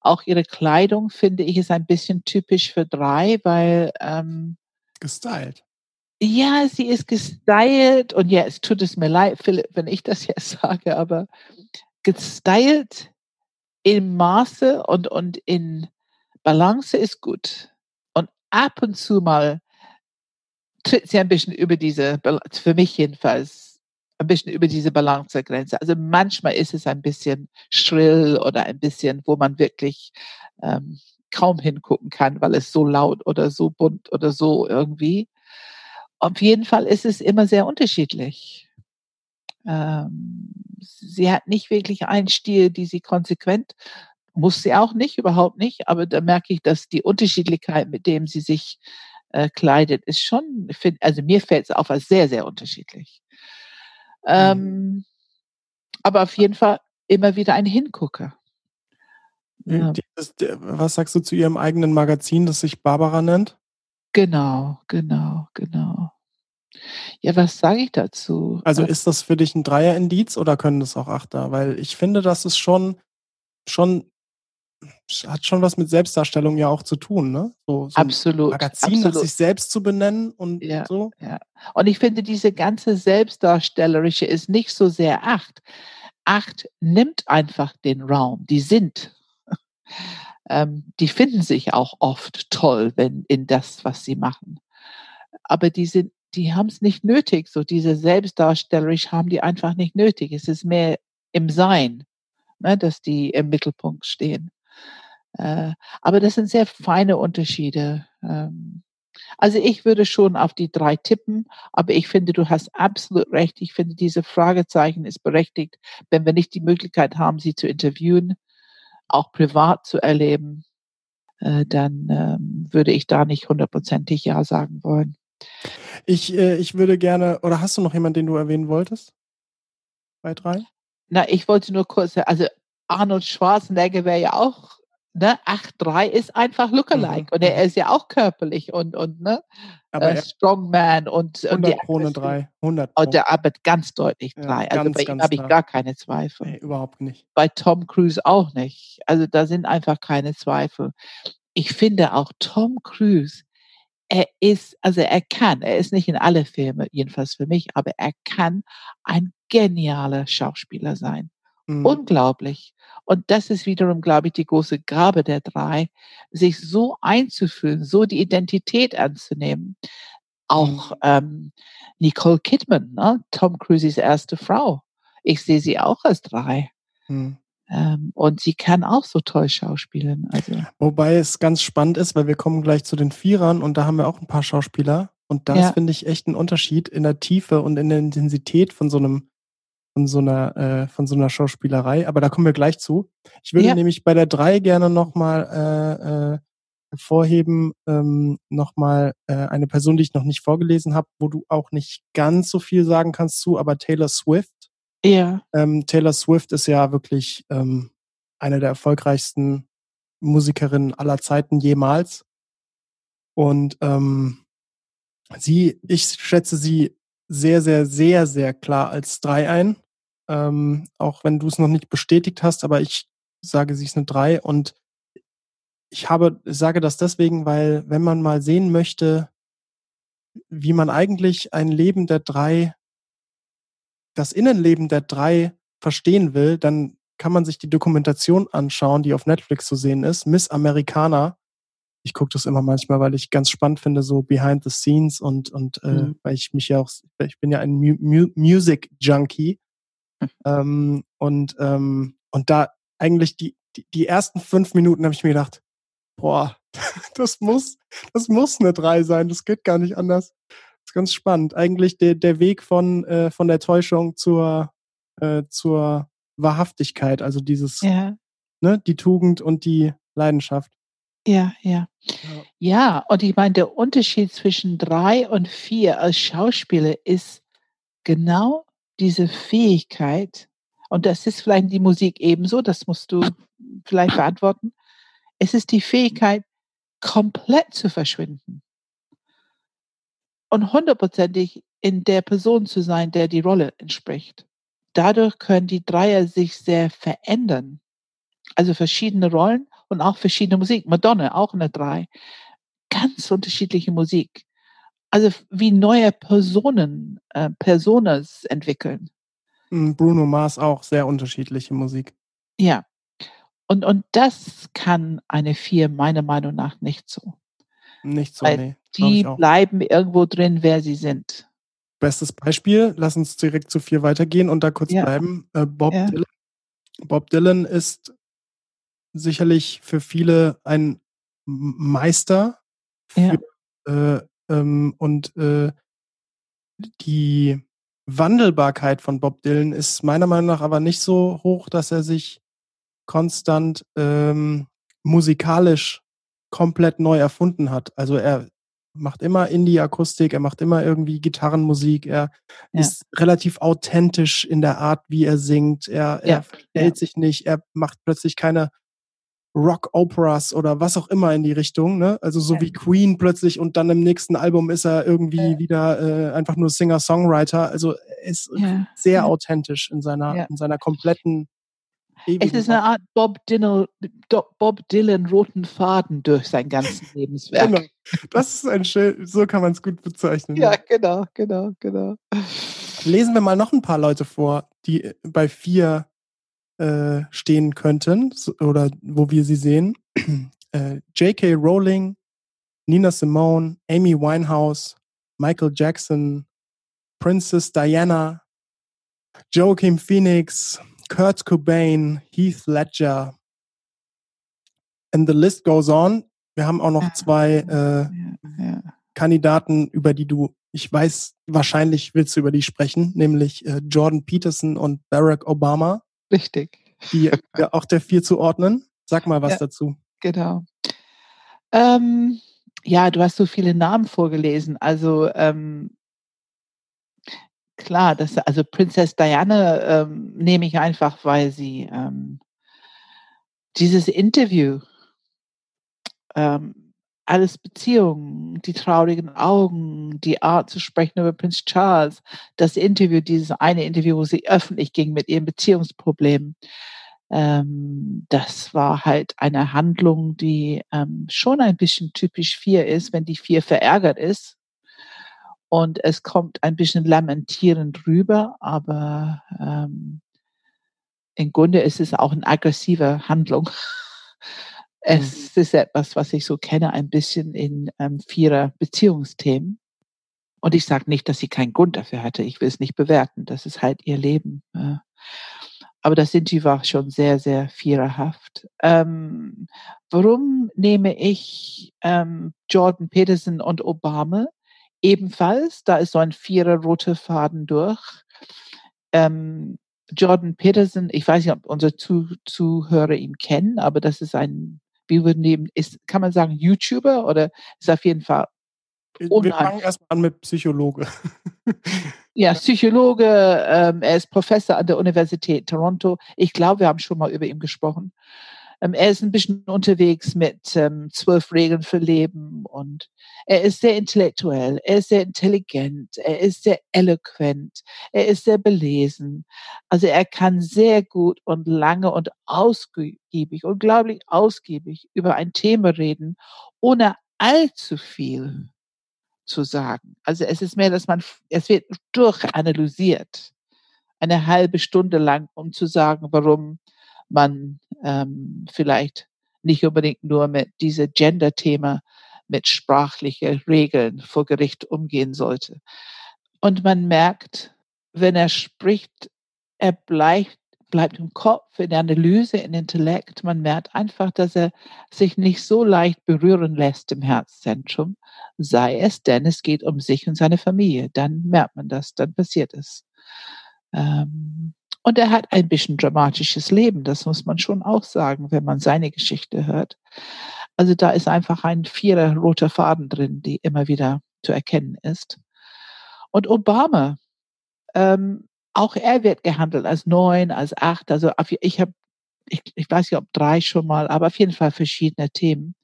Auch ihre Kleidung finde ich ist ein bisschen typisch für drei, weil ähm, gestylt. Ja, sie ist gestylt und ja, es tut es mir leid, Philipp, wenn ich das *laughs* jetzt sage, aber gestylt im Maße und, und in Balance ist gut. Und ab und zu mal tritt sie ein bisschen über diese, für mich jedenfalls, ein bisschen über diese Balancegrenze. Also manchmal ist es ein bisschen schrill oder ein bisschen, wo man wirklich ähm, kaum hingucken kann, weil es so laut oder so bunt oder so irgendwie. Auf jeden Fall ist es immer sehr unterschiedlich. Ähm, sie hat nicht wirklich einen Stil, die sie konsequent, muss sie auch nicht, überhaupt nicht, aber da merke ich, dass die Unterschiedlichkeit, mit dem sie sich äh, kleidet, ist schon, find, also mir fällt es auf als sehr, sehr unterschiedlich. Ähm, mhm. Aber auf jeden Fall immer wieder ein Hingucker. Ja. was sagst du zu ihrem eigenen Magazin, das sich Barbara nennt? Genau, genau, genau. Ja, was sage ich dazu? Also ist das für dich ein Dreier-Indiz oder können das auch Achter? Weil ich finde, das ist schon, schon, hat schon was mit Selbstdarstellung ja auch zu tun, ne? So, so absolut. Magazin absolut. sich selbst zu benennen und ja, so. Ja. Und ich finde, diese ganze Selbstdarstellerische ist nicht so sehr Acht. Acht nimmt einfach den Raum. Die sind *laughs* ähm, die finden sich auch oft toll, wenn in das, was sie machen. Aber die sind, die haben es nicht nötig, so diese selbstdarstellerisch haben die einfach nicht nötig. Es ist mehr im Sein, ne, dass die im Mittelpunkt stehen. Äh, aber das sind sehr feine Unterschiede. Ähm, also ich würde schon auf die drei tippen, aber ich finde, du hast absolut recht. Ich finde, diese Fragezeichen ist berechtigt, wenn wir nicht die Möglichkeit haben, sie zu interviewen auch privat zu erleben, äh, dann ähm, würde ich da nicht hundertprozentig Ja sagen wollen. Ich, äh, ich würde gerne, oder hast du noch jemanden, den du erwähnen wolltest? Bei drei? Na, ich wollte nur kurz, also Arnold Schwarzenegger wäre ja auch, ne, 8-3 ist einfach Lookalike mhm. und er mhm. ist ja auch körperlich und, und ne, aber äh, Strongman und, 100 und die Pro eine 3. 100 Pro. Und der arbeitet ganz deutlich 3. Ja, also bei ihm habe ich gar keine Zweifel. Nee, überhaupt nicht. Bei Tom Cruise auch nicht. Also da sind einfach keine Zweifel. Ich finde auch Tom Cruise, er ist, also er kann, er ist nicht in alle Filme, jedenfalls für mich, aber er kann ein genialer Schauspieler sein. Mhm. Unglaublich. Und das ist wiederum, glaube ich, die große Gabe der drei, sich so einzufühlen, so die Identität anzunehmen. Auch mhm. ähm, Nicole Kidman, ne? Tom Cruises erste Frau. Ich sehe sie auch als drei. Mhm. Ähm, und sie kann auch so toll schauspielen. Also. Wobei es ganz spannend ist, weil wir kommen gleich zu den Vierern und da haben wir auch ein paar Schauspieler. Und das ja. finde ich echt ein Unterschied in der Tiefe und in der Intensität von so einem von so einer, äh, von so einer Schauspielerei. Aber da kommen wir gleich zu. Ich würde ja. nämlich bei der drei gerne nochmal äh, äh, hervorheben, ähm, nochmal äh, eine Person, die ich noch nicht vorgelesen habe, wo du auch nicht ganz so viel sagen kannst zu, aber Taylor Swift. Ja. Ähm, Taylor Swift ist ja wirklich ähm, eine der erfolgreichsten Musikerinnen aller Zeiten jemals. Und ähm, sie, ich schätze sie sehr, sehr, sehr, sehr klar als drei ein. Ähm, auch wenn du es noch nicht bestätigt hast, aber ich sage, sie ist eine drei und ich habe, sage das deswegen, weil wenn man mal sehen möchte, wie man eigentlich ein Leben der drei, das Innenleben der drei verstehen will, dann kann man sich die Dokumentation anschauen, die auf Netflix zu sehen ist, Miss Americana ich gucke das immer manchmal, weil ich ganz spannend finde, so behind the scenes und, und äh, mhm. weil ich mich ja auch, ich bin ja ein Mu Music Junkie. Ähm, und, ähm, und da eigentlich die die, die ersten fünf Minuten habe ich mir gedacht, boah, *laughs* das muss, das muss eine drei sein, das geht gar nicht anders. Das ist ganz spannend. Eigentlich der, der Weg von, äh, von der Täuschung zur, äh, zur Wahrhaftigkeit, also dieses, Ja, ne, die Tugend und die Leidenschaft. ja, ja. Ja. Ja, und ich meine, der Unterschied zwischen drei und vier als Schauspieler ist genau diese Fähigkeit, und das ist vielleicht die Musik ebenso, das musst du vielleicht beantworten. Es ist die Fähigkeit, komplett zu verschwinden und hundertprozentig in der Person zu sein, der die Rolle entspricht. Dadurch können die Dreier sich sehr verändern. Also verschiedene Rollen und auch verschiedene Musik. Madonna, auch eine Drei. Ganz unterschiedliche Musik. Also wie neue Personen, äh, Personas entwickeln. Mm, Bruno Mars auch sehr unterschiedliche Musik. Ja. Und, und das kann eine Vier meiner Meinung nach nicht so. Nicht so, Weil nee. Die bleiben irgendwo drin, wer sie sind. Bestes Beispiel, lass uns direkt zu vier weitergehen und da kurz Ja. bleiben. Äh, Bob Ja. Dylan. Bob Dylan ist sicherlich für viele ein Meister Ja. für, äh, ähm, und äh, die Wandelbarkeit von Bob Dylan ist meiner Meinung nach aber nicht so hoch, dass er sich konstant ähm, musikalisch komplett neu erfunden hat. Also er macht immer Indie-Akustik, er macht immer irgendwie Gitarrenmusik, er Ja. ist relativ authentisch in der Art, wie er singt, er, er Ja, verstellt sich nicht, er macht plötzlich keine Rock-Operas oder was auch immer in die Richtung, ne? Also so Ja. wie Queen plötzlich und dann im nächsten Album ist er irgendwie Ja. wieder äh, einfach nur Singer-Songwriter. Also er ist Ja. sehr authentisch in seiner, in seiner kompletten Es ist eine Art Bob Dylan, Do- Bob Dylan roten Faden durch sein ganzes Lebenswerk. Genau. Das ist ein schön, so kann man es gut bezeichnen. Ja, genau, genau, genau. Lesen wir mal noch ein paar Leute vor, die äh, bei vier äh, stehen könnten oder wo wir sie sehen. *clears throat* Äh, J.K. Rowling, Nina Simone, Amy Winehouse, Michael Jackson, Princess Diana, Joaquin Phoenix, Kurt Cobain, Heath Ledger. And the list goes on. Wir haben auch noch Ja. zwei äh. Kandidaten, über die du, ich weiß, wahrscheinlich willst du über die sprechen, nämlich äh, Jordan Peterson und Barack Obama, Richtig, die ja auch der vier zuordnen. Sag mal was Ja. dazu. genau. Ähm, ja, du hast so viele Namen vorgelesen. Also ähm, klar, das, also Princess Diana ähm, nehme ich einfach, weil sie ähm, dieses Interview, ähm, alles Beziehungen, die traurigen Augen, die Art zu sprechen über Prinz Charles, das Interview, dieses eine Interview, wo sie öffentlich ging mit ihren Beziehungsproblemen, ähm, das war halt eine Handlung, die ähm, schon ein bisschen typisch vier ist, wenn die vier verärgert ist. Und es kommt ein bisschen lamentierend rüber, aber ähm, im Grunde ist es auch eine aggressive Handlung. *laughs* Es ist etwas, was ich so kenne, ein bisschen in ähm, vierer Beziehungsthemen. Und ich sage nicht, dass sie keinen Grund dafür hatte. Ich will es nicht bewerten. Das ist halt ihr Leben. Äh. Aber das Interview war schon sehr, sehr viererhaft. Ähm, warum nehme ich ähm, Jordan Peterson und Obama ebenfalls? Da ist so ein vierer roter Faden durch. Ähm, Jordan Peterson, ich weiß nicht, ob unsere Zu Zuhörer ihn kennen, aber das ist ein, wie würden die, ist, kann man sagen, YouTuber oder ist auf jeden Fall Wir Unheimlich. fangen erstmal an mit Psychologe. Ja, Psychologe, ähm, er ist Professor an der Universität Toronto. Ich glaube, wir haben schon mal über ihn gesprochen. Ähm, er ist ein bisschen unterwegs mit ähm, zwölf Regeln für Leben und er ist sehr intellektuell, er ist sehr intelligent, er ist sehr eloquent, er ist sehr belesen. Also er kann sehr gut und lange und ausgiebig, unglaublich ausgiebig über ein Thema reden, ohne allzu viel zu sagen. Also es ist mehr, dass man, es wird durchanalysiert, eine halbe Stunde lang, um zu sagen, warum man ähm, vielleicht nicht unbedingt nur mit diesem Gender-Thema, mit sprachlichen Regeln vor Gericht umgehen sollte. Und man merkt, wenn er spricht, er bleibt bleibt im Kopf, in der Analyse, in Intellekt. Man merkt einfach, dass er sich nicht so leicht berühren lässt im Herzzentrum, sei es, denn es geht um sich und seine Familie. Dann merkt man das, dann passiert es. Ähm, und er hat ein bisschen dramatisches Leben, das muss man schon auch sagen, wenn man seine Geschichte hört. Also da ist einfach ein vierer roter Faden drin, die immer wieder zu erkennen ist. Und Obama, ähm, auch er wird gehandelt als neun, als acht. Also ich habe, ich, ich weiß nicht, ob drei schon mal, aber auf jeden Fall verschiedene Themen,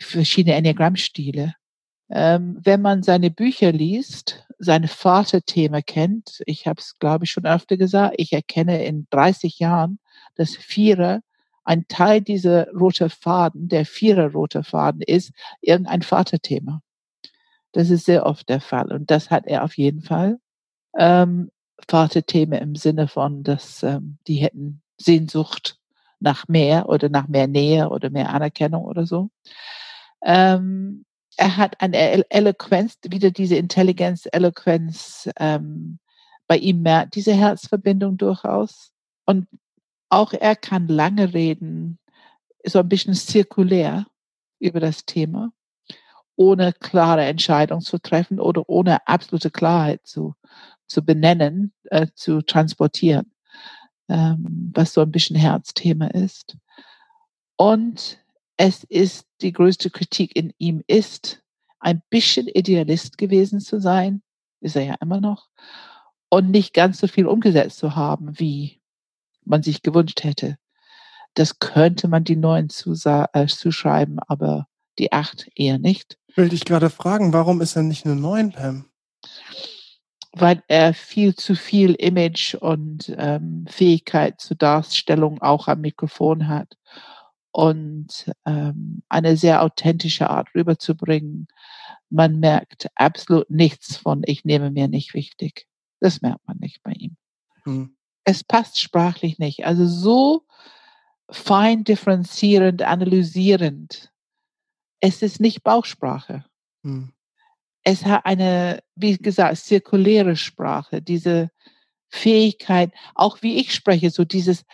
verschiedene Enneagrammstile. Ähm, wenn man seine Bücher liest, seine Vaterthema kennt, ich habe es, glaube ich, schon öfter gesagt, ich erkenne in 30 Jahren, dass Vierer ein Teil dieser rote Faden, der Vierer rote Faden ist, irgendein Vaterthema. Das ist sehr oft der Fall und das hat er auf jeden Fall. Ähm, Vaterthema im Sinne von, dass ähm, die hätten Sehnsucht nach mehr oder nach mehr Nähe oder mehr Anerkennung oder so. Ähm, er hat eine Eloquenz, wieder diese Intelligenz, Eloquenz, ähm, bei ihm mehr diese Herzverbindung durchaus. Und auch er kann lange reden, so ein bisschen zirkulär über das Thema, ohne klare Entscheidung zu treffen oder ohne absolute Klarheit zu, zu benennen, äh, zu transportieren, ähm, was so ein bisschen Herzthema ist. Und es ist die größte Kritik in ihm ist, ein bisschen Idealist gewesen zu sein, ist er ja immer noch, und nicht ganz so viel umgesetzt zu haben, wie man sich gewünscht hätte. Das könnte man die neuen äh, zuschreiben, aber die acht eher nicht. Will dich gerade fragen, warum ist er nicht eine neun, Pam? Weil er viel zu viel Image und ähm, Fähigkeit zur Darstellung auch am Mikrofon hat und ähm, eine sehr authentische Art rüberzubringen. Man merkt absolut nichts von, ich nehme mir nicht wichtig. Das merkt man nicht bei ihm. Hm. Es passt sprachlich nicht. Also so fein differenzierend, analysierend. Es ist nicht Bauchsprache. Hm. Es hat eine, wie gesagt, zirkuläre Sprache, diese Fähigkeit, auch wie ich spreche, so dieses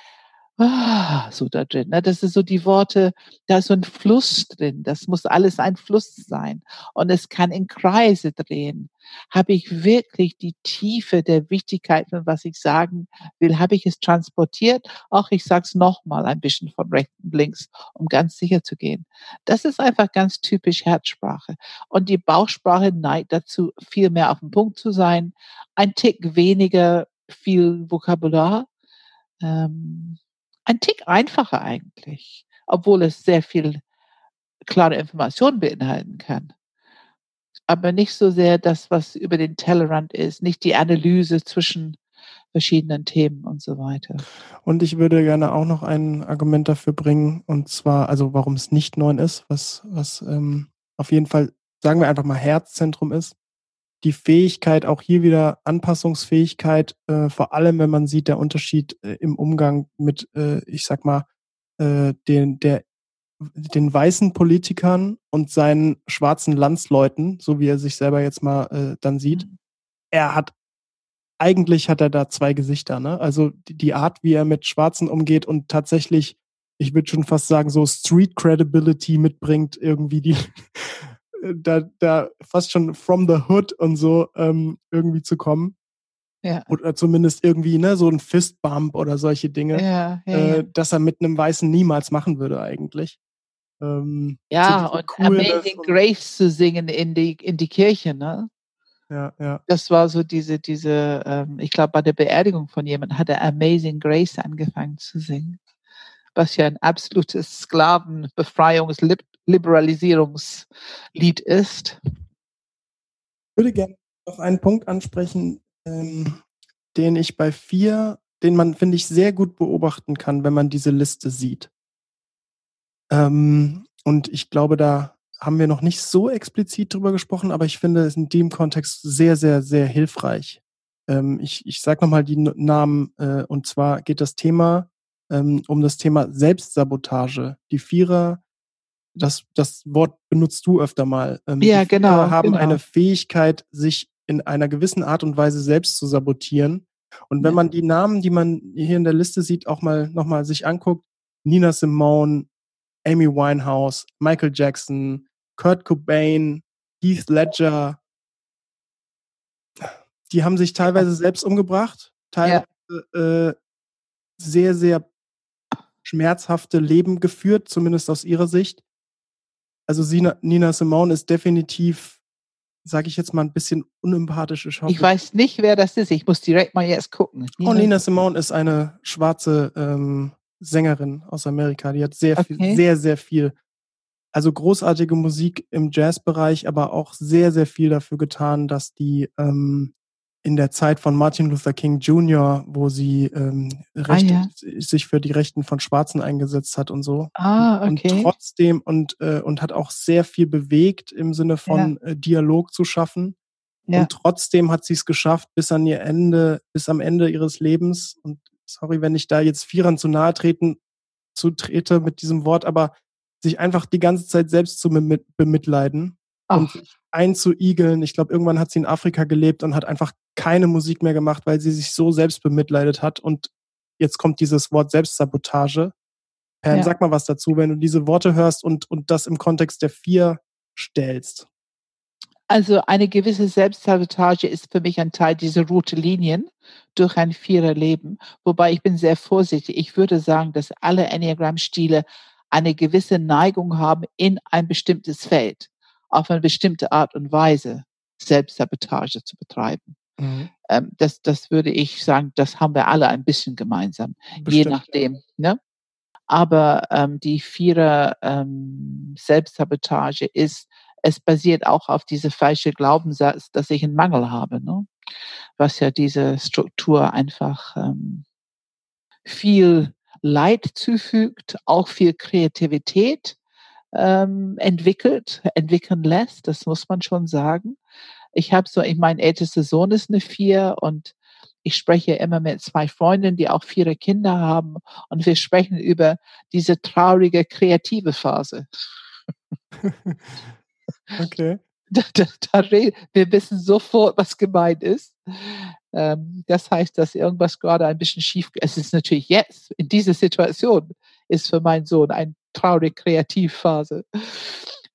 ah, so da drin. Ne? Das ist so die Worte, da ist so ein Fluss drin. Das muss alles ein Fluss sein. Und es kann in Kreise drehen. Habe ich wirklich die Tiefe der Wichtigkeit von was ich sagen will, habe ich es transportiert? Auch ich sage es nochmal ein bisschen von rechts und links, um ganz sicher zu gehen. Das ist einfach ganz typisch Herzsprache. Und die Bauchsprache neigt dazu, viel mehr auf den Punkt zu sein. Ein Tick weniger viel Vokabular. Ähm, ein Tick einfacher eigentlich, obwohl es sehr viel klare Informationen beinhalten kann. Aber nicht so sehr das, was über den Tellerrand ist, nicht die Analyse zwischen verschiedenen Themen und so weiter. Und ich würde gerne auch noch ein Argument dafür bringen, und zwar, also warum es nicht neun ist, was, was ähm, auf jeden Fall, sagen wir einfach mal, Herzzentrum ist die Fähigkeit, auch hier wieder Anpassungsfähigkeit, äh, vor allem wenn man sieht, der Unterschied äh, im Umgang mit, äh, ich sag mal, äh, den, der, den weißen Politikern und seinen schwarzen Landsleuten, so wie er sich selber jetzt mal äh, dann sieht. Mhm. Er hat, eigentlich hat er da zwei Gesichter, ne? Also die, die Art, wie er mit Schwarzen umgeht und tatsächlich, ich würde schon fast sagen, so Street Credibility mitbringt, irgendwie die da, da fast schon from the hood und so ähm, irgendwie zu kommen. Ja. Oder zumindest irgendwie, ne, so ein Fistbump oder solche Dinge, ja, ja, äh, dass er mit einem Weißen niemals machen würde eigentlich. Ähm, ja, und Amazing und Grace zu singen in die, in die Kirche, ne? Ja, ja. Das war so diese, diese, ähm, ich glaube, bei der Beerdigung von jemandem hat er Amazing Grace angefangen zu singen, was ja ein absolutes Sklavenbefreiungs-Lip Liberalisierungslied ist. Ich würde gerne noch einen Punkt ansprechen, ähm, den ich bei vier, den man, finde ich, sehr gut beobachten kann, wenn man diese Liste sieht. Ähm, und ich glaube, da haben wir noch nicht so explizit drüber gesprochen, aber ich finde es in dem Kontext sehr, sehr, sehr hilfreich. Ähm, ich ich sage nochmal die Namen, äh, und zwar geht das Thema ähm, um das Thema Selbstsabotage. Die Vierer das, das Wort benutzt du öfter mal. Ähm, ja, genau. haben genau. eine Fähigkeit, sich in einer gewissen Art und Weise selbst zu sabotieren, Und wenn man die Namen, die man hier in der Liste sieht, auch mal nochmal sich anguckt, Nina Simone, Amy Winehouse, Michael Jackson, Kurt Cobain, Heath Ledger, die haben sich teilweise selbst umgebracht, teilweise ja. äh, sehr, sehr schmerzhafte Leben geführt, zumindest aus ihrer Sicht. Also Sina, Nina Simone ist definitiv, sage ich jetzt mal, ein bisschen unempathische Schauspielerin. Ich weiß nicht, wer das ist. Ich muss direkt mal jetzt gucken. Nina, oh, Nina Simone ist eine schwarze ähm, Sängerin aus Amerika. Die hat sehr okay. viel, sehr, sehr viel, also großartige Musik im Jazzbereich, aber auch sehr, sehr viel dafür getan, dass die ähm, in der Zeit von Martin Luther King Jr., wo sie ähm, Rechte, ah, ja. sich für die Rechten von Schwarzen eingesetzt hat und so. Ah, okay. Und trotzdem und, äh, und hat auch sehr viel bewegt im Sinne von ja. äh, Dialog zu schaffen. Ja. Und trotzdem hat sie es geschafft, bis an ihr Ende, bis am Ende ihres Lebens. Und sorry, wenn ich da jetzt Vierern zu nahe treten, zu trete mit diesem Wort, aber sich einfach die ganze Zeit selbst zu bemitleiden Ach. und einzuigeln. Ich glaube, irgendwann hat sie in Afrika gelebt und hat einfach keine Musik mehr gemacht, weil sie sich so selbst bemitleidet hat. Und jetzt kommt dieses Wort Selbstsabotage. Pam, ja. sag mal was dazu, wenn du diese Worte hörst und, und das im Kontext der vier stellst. Also eine gewisse Selbstsabotage ist für mich ein Teil dieser roten Linien durch ein Viererleben. Wobei ich bin sehr vorsichtig. Ich würde sagen, dass alle Enneagram-Stile eine gewisse Neigung haben in ein bestimmtes Feld, auf eine bestimmte Art und Weise Selbstsabotage zu betreiben. Mhm. Ähm, das, das würde ich sagen, das haben wir alle ein bisschen gemeinsam, Bestimmt, je nachdem. Ja. Ne? Aber ähm, die Vierer ähm, Selbstsabotage ist, es basiert auch auf diese falsche Glaubenssatz, dass ich einen Mangel habe, ne? was ja diese Struktur einfach ähm, viel Leid zufügt, auch viel Kreativität ähm, entwickelt, entwickeln lässt, das muss man schon sagen. Ich habe so, ich mein ältester Sohn ist eine Vier und ich spreche immer mit zwei Freundinnen, die auch vier Kinder haben und wir sprechen über diese traurige kreative Phase. *laughs* okay. *laughs* Da, da, da, wir wissen sofort, was gemeint ist. Ähm, das heißt, dass irgendwas gerade ein bisschen schief, es ist natürlich jetzt, in dieser Situation, ist für meinen Sohn eine traurige Kreativphase.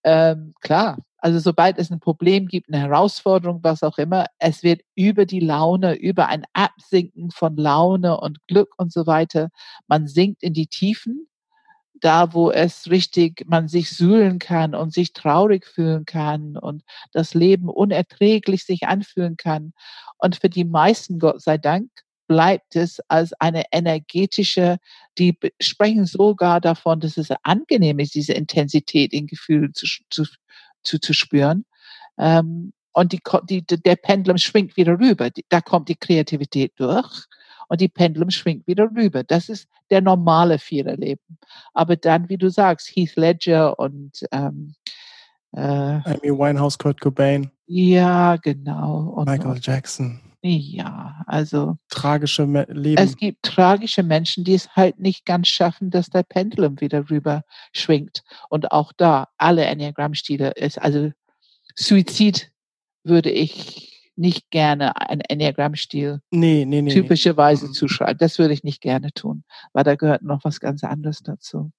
Ähm, klar, also sobald es ein Problem gibt, eine Herausforderung, was auch immer, es wird über die Laune, über ein Absinken von Laune und Glück und so weiter, man sinkt in die Tiefen, da wo es richtig, man sich suhlen kann und sich traurig fühlen kann und das Leben unerträglich sich anfühlen kann. Und für die meisten, Gott sei Dank, bleibt es als eine energetische, die sprechen sogar davon, dass es angenehm ist, diese Intensität in Gefühlen zu, zu, zu, zu spüren. Ähm, und die, die, der Pendulum schwingt wieder rüber. Da kommt die Kreativität durch und die Pendulum schwingt wieder rüber. Das ist der normale Viererleben. Aber dann, wie du sagst, Heath Ledger und ähm, äh, Amy Winehouse, Kurt Cobain. Ja, genau. Und, Michael Jackson. Ja, also. Tragische Me Leben. Es gibt tragische Menschen, die es halt nicht ganz schaffen, dass der Pendulum wieder rüber schwingt. Und auch da, alle Enneagramm-Stile ist, also Suizid würde ich nicht gerne ein Enneagramm-Stil nee, nee, nee, typischerweise nee. zuschreiben. Das würde ich nicht gerne tun, weil da gehört noch was ganz anderes dazu.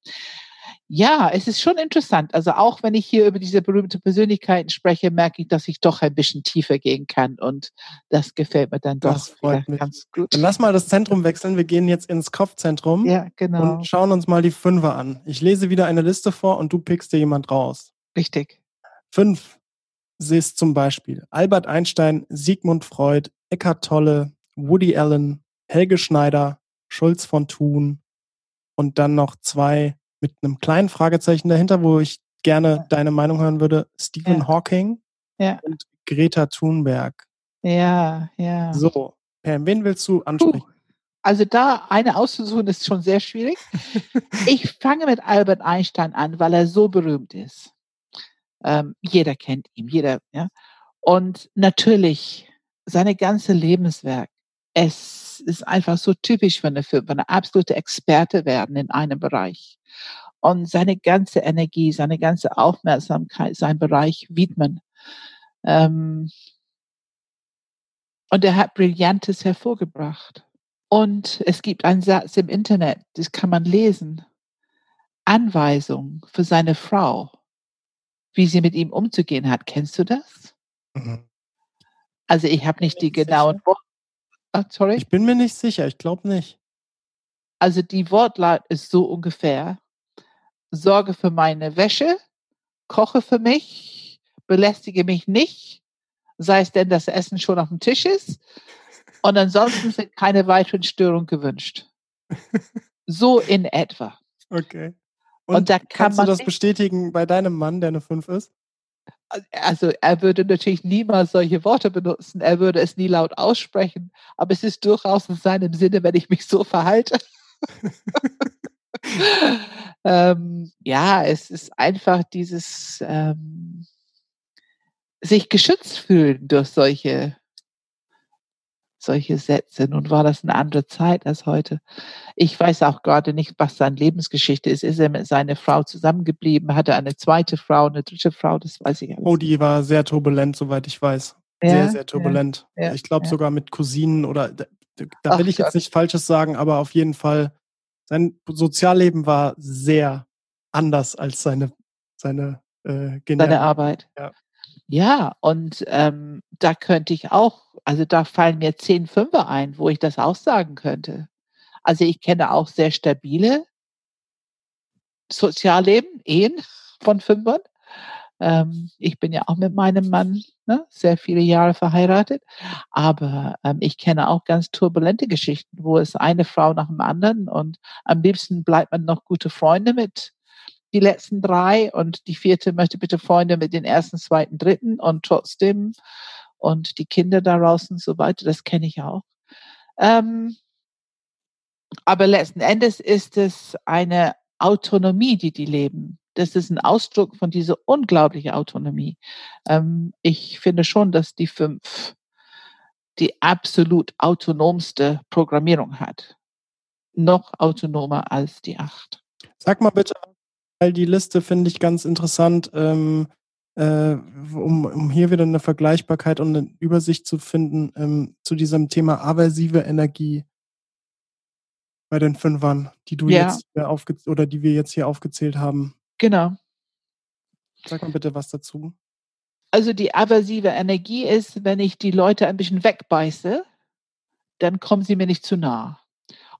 Ja, es ist schon interessant. Also auch wenn ich hier über diese berühmten Persönlichkeiten spreche, merke ich, dass ich doch ein bisschen tiefer gehen kann und das gefällt mir dann das doch freut mich. ganz gut. Dann lass mal das Zentrum wechseln. Wir gehen jetzt ins Kopfzentrum ja, genau. und schauen uns mal die Fünfer an. Ich lese wieder eine Liste vor und du pickst dir jemand raus. Richtig. Fünf ist zum Beispiel Albert Einstein, Sigmund Freud, Eckhart Tolle, Woody Allen, Helge Schneider, Schulz von Thun und dann noch zwei mit einem kleinen Fragezeichen dahinter, wo ich gerne deine Meinung hören würde. Stephen ja. Hawking ja. und Greta Thunberg. Ja, ja. So, Pam, wen willst du ansprechen? Puh. Also da eine auszusuchen ist schon sehr schwierig. *laughs* ich fange mit Albert Einstein an, weil er so berühmt ist. Ähm, jeder kennt ihn, jeder, ja. Und natürlich seine ganze Lebenswerk. Es ist einfach so typisch für eine, für eine absolute Experte werden in einem Bereich und seine ganze Energie, seine ganze Aufmerksamkeit, sein Bereich widmen. Ähm, Und er hat Brillantes hervorgebracht. Und es gibt einen Satz im Internet, das kann man lesen. Anweisung für seine Frau, wie sie mit ihm umzugehen hat. Kennst du das? Mhm. Also ich habe nicht die genauen Worte. Oh, sorry? Ich bin mir nicht sicher, ich glaube nicht. Also die Wortlaut ist so ungefähr. Sorge für meine Wäsche, koche für mich, belästige mich nicht, sei es denn, dass das Essen schon auf dem Tisch ist. Und ansonsten sind keine weiteren Störungen gewünscht. So in etwa. Okay. Und, Und da kann kannst man du das bestätigen bei deinem Mann, der eine 5 ist? Also er würde natürlich niemals solche Worte benutzen, er würde es nie laut aussprechen, aber es ist durchaus in seinem Sinne, wenn ich mich so verhalte. *laughs* ähm, ja, es ist einfach dieses ähm, sich geschützt fühlen durch solche solche Sätze. Nun war das eine andere Zeit als heute. Ich weiß auch gerade nicht, was seine Lebensgeschichte ist. Ist er mit seiner Frau zusammengeblieben? Hatte eine zweite Frau, eine dritte Frau? Das weiß ich alles. Oh, die war sehr turbulent, soweit ich weiß. Ja, sehr, sehr turbulent. Ja, ja, ich glaube sogar mit Cousinen oder da, da will ich jetzt nicht Falsches sagen, aber auf jeden Fall sein Sozialleben war sehr anders als seine, seine, äh, seine Arbeit. Ja. Ja, und ähm, da könnte ich auch, also da fallen mir zehn Fünfer ein, wo ich das auch sagen könnte. Also ich kenne auch sehr stabile Sozialleben, Ehen von Fünfern. Ähm, ich bin ja auch mit meinem Mann ne, sehr viele Jahre verheiratet, aber ähm, ich kenne auch ganz turbulente Geschichten, wo es eine Frau nach dem anderen und am liebsten bleibt man noch gute Freunde mit die letzten drei und die vierte möchte bitte Freunde mit den ersten, zweiten, dritten und trotzdem und die Kinder daraus und so weiter, das kenne ich auch. Ähm, aber letzten Endes ist es eine Autonomie, die die leben das ist ein Ausdruck von dieser unglaublichen Autonomie. Ähm, ich finde schon, dass die fünf die absolut autonomste Programmierung hat. Noch autonomer als die acht. Sag mal bitte, die Liste finde ich ganz interessant, ähm, äh, um, um hier wieder eine Vergleichbarkeit und eine Übersicht zu finden ähm, zu diesem Thema aversive Energie bei den Fünfern, die du ja. jetzt aufge oder die wir jetzt hier aufgezählt haben. Genau. Sag mal bitte was dazu. Also die aversive Energie ist, wenn ich die Leute ein bisschen wegbeiße, dann kommen sie mir nicht zu nah.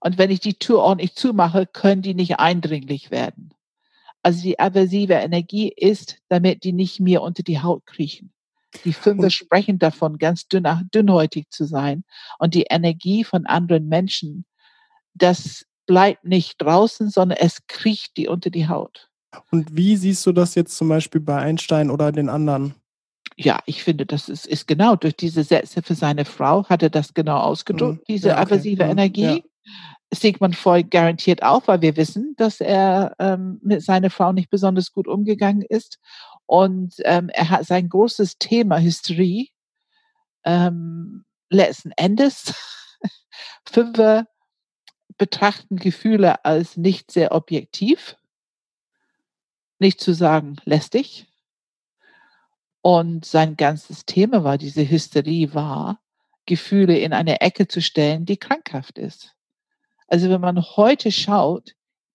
Und wenn ich die Tür ordentlich zumache, können die nicht eindringlich werden. Also die aversive Energie ist, damit die nicht mir unter die Haut kriechen. Die Fünfe sprechen davon, ganz dünn, dünnhäutig zu sein. Und die Energie von anderen Menschen, das bleibt nicht draußen, sondern es kriecht die unter die Haut. Und wie siehst du das jetzt zum Beispiel bei Einstein oder den anderen? Ja, ich finde, das ist, ist genau durch diese Sätze für seine Frau hat er das genau ausgedrückt, mhm. diese ja, okay. aversive mhm. Energie. Ja. Sigmund Freud garantiert auch, weil wir wissen, dass er ähm, mit seiner Frau nicht besonders gut umgegangen ist. Und ähm, er hat sein großes Thema Hysterie ähm, letzten Endes. *laughs* Fünfer betrachten Gefühle als nicht sehr objektiv nicht zu sagen lästig. Und sein ganzes Thema war, diese Hysterie war, Gefühle in eine Ecke zu stellen, die krankhaft ist. Also wenn man heute schaut,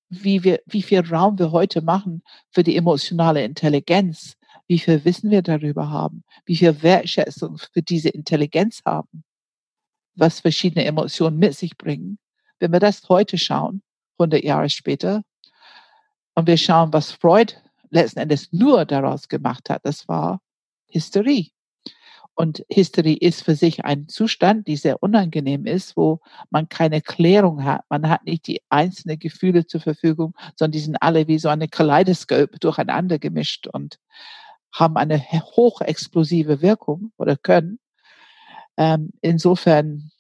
wie wir, wie viel Raum wir heute machen für die emotionale Intelligenz, wie viel Wissen wir darüber haben, wie viel Wertschätzung für diese Intelligenz haben, was verschiedene Emotionen mit sich bringen. Wenn wir das heute schauen, 100 Jahre später, und wir schauen, was Freud letzten Endes nur daraus gemacht hat. Das war Hysterie. Und Hysterie ist für sich ein Zustand, die sehr unangenehm ist, wo man keine Klärung hat. Man hat nicht die einzelnen Gefühle zur Verfügung, sondern die sind alle wie so eine Kaleidoskop durcheinander gemischt und haben eine hochexplosive Wirkung oder können. Ähm, insofern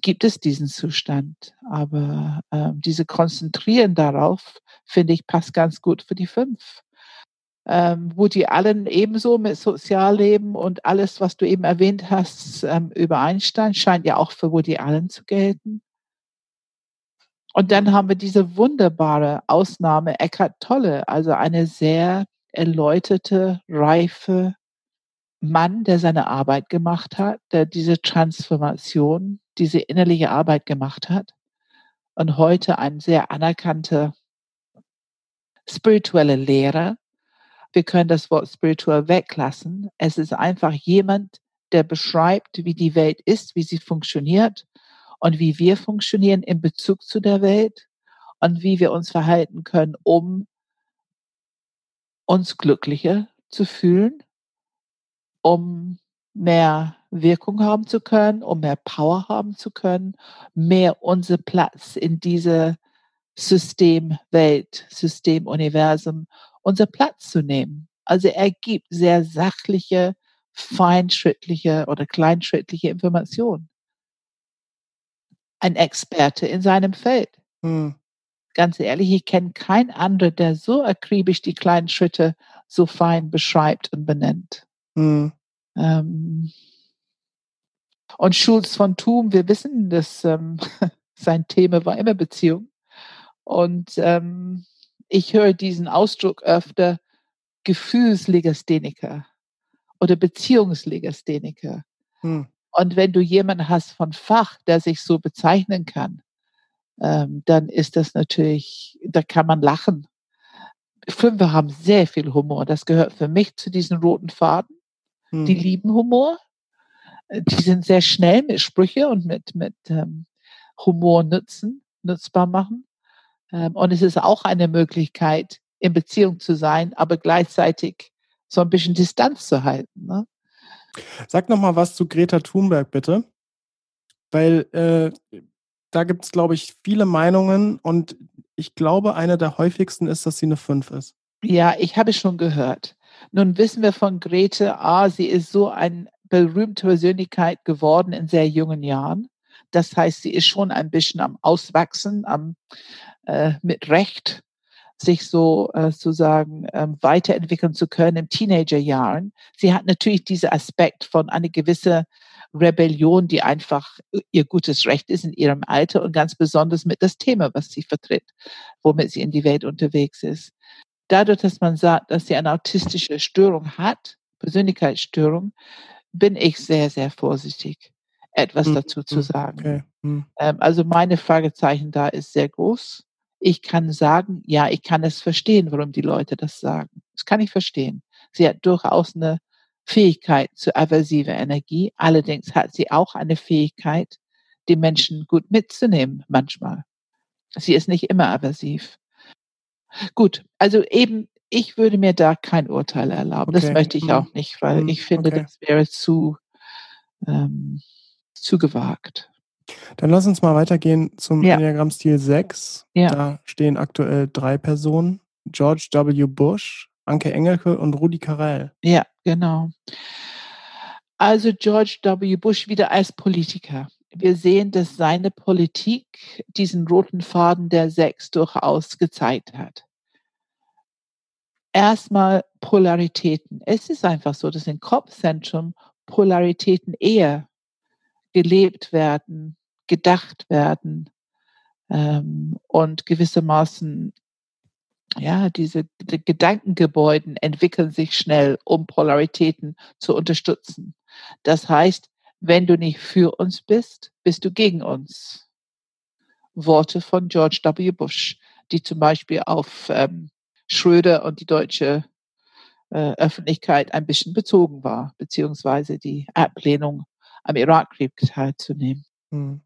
gibt es diesen Zustand. Aber ähm, diese Konzentrieren darauf, finde ich, passt ganz gut für die fünf. Ähm, Woody Allen ebenso mit Sozialleben und alles, was du eben erwähnt hast, ähm, über Einstein, scheint ja auch für Woody Allen zu gelten. Und dann haben wir diese wunderbare Ausnahme Eckhart Tolle, also eine sehr erläuterte, reife Mann, der seine Arbeit gemacht hat, der diese Transformation, diese innerliche Arbeit gemacht hat und heute ein sehr anerkannter spirituelle Lehrer. Wir können das Wort spirituell weglassen. Es ist einfach jemand, der beschreibt, wie die Welt ist, wie sie funktioniert und wie wir funktionieren in Bezug zu der Welt und wie wir uns verhalten können, um uns glücklicher zu fühlen, um mehr Wirkung haben zu können, um mehr Power haben zu können, mehr unser Platz in diese Systemwelt, Systemuniversum, unser Platz zu nehmen. Also er gibt sehr sachliche, feinschrittliche oder kleinschrittliche Informationen. Ein Experte in seinem Feld. Hm. Ganz ehrlich, ich kenne keinen anderen, der so akribisch die kleinen Schritte so fein beschreibt und benennt. Hm. Ähm, und Schulz von Thum, wir wissen, dass ähm, *laughs* sein Thema war immer Beziehung. Und ähm, ich höre diesen Ausdruck öfter Gefühlslegastheniker oder Beziehungslegastheniker. Hm. Und wenn du jemanden hast von Fach, der sich so bezeichnen kann, ähm, dann ist das natürlich, da kann man lachen. Fünfe haben sehr viel Humor. Das gehört für mich zu diesen roten Faden. Hm. Die lieben Humor. Äh, die sind sehr schnell mit Sprüche und mit, mit ähm, Humor nutzen, nutzbar machen. Ähm, und es ist auch eine Möglichkeit, in Beziehung zu sein, aber gleichzeitig so ein bisschen Distanz zu halten. Ne? Sag noch mal was zu Greta Thunberg, bitte. Weil äh, da gibt es, glaube ich, viele Meinungen und ich glaube, eine der häufigsten ist, dass sie eine 5 ist. Ja, ich habe es schon gehört. Nun wissen wir von Grete, ah, sie ist so eine berühmte Persönlichkeit geworden in sehr jungen Jahren. Das heißt, sie ist schon ein bisschen am Auswachsen, am äh, mit Recht sich so äh, sozusagen ähm, weiterentwickeln zu können im Teenagerjahren. Sie hat natürlich diesen Aspekt von einer gewissen Rebellion, die einfach ihr gutes Recht ist in ihrem Alter und ganz besonders mit das Thema, was sie vertritt, womit sie in die Welt unterwegs ist. Dadurch, dass man sagt, dass sie eine autistische Störung hat, Persönlichkeitsstörung, bin ich sehr, sehr vorsichtig, etwas hm, dazu zu hm, sagen. Okay. Hm. Ähm, also meine Fragezeichen da ist sehr groß. Ich kann sagen, ja, ich kann es verstehen, warum die Leute das sagen. Das kann ich verstehen. Sie hat durchaus eine Fähigkeit zu aversiver Energie. Allerdings hat sie auch eine Fähigkeit, die Menschen gut mitzunehmen manchmal. Sie ist nicht immer aversiv. Gut, also eben, ich würde mir da kein Urteil erlauben. Okay. Das möchte ich hm. auch nicht, weil hm. ich finde, okay. das wäre zu, ähm, zu gewagt. Dann lass uns mal weitergehen zum ja. Enneagramm-Stil 6. Ja. Da stehen aktuell drei Personen. George W. Bush, Anke Engelke und Rudi Carell. Ja, genau. Also George W. Bush wieder als Politiker. Wir sehen, dass seine Politik diesen roten Faden der Sechs durchaus gezeigt hat. Erstmal Polaritäten. Es ist einfach so, dass im Kopfzentrum Polaritäten eher gelebt werden, gedacht werden ähm, und gewissermaßen ja, diese die Gedankengebäuden entwickeln sich schnell, um Polaritäten zu unterstützen. Das heißt, wenn du nicht für uns bist, bist du gegen uns. Worte von George W. Bush, die zum Beispiel auf ähm, Schröder und die deutsche äh, Öffentlichkeit ein bisschen bezogen war, beziehungsweise die Ablehnung am Irakkrieg teilzunehmen. Hm.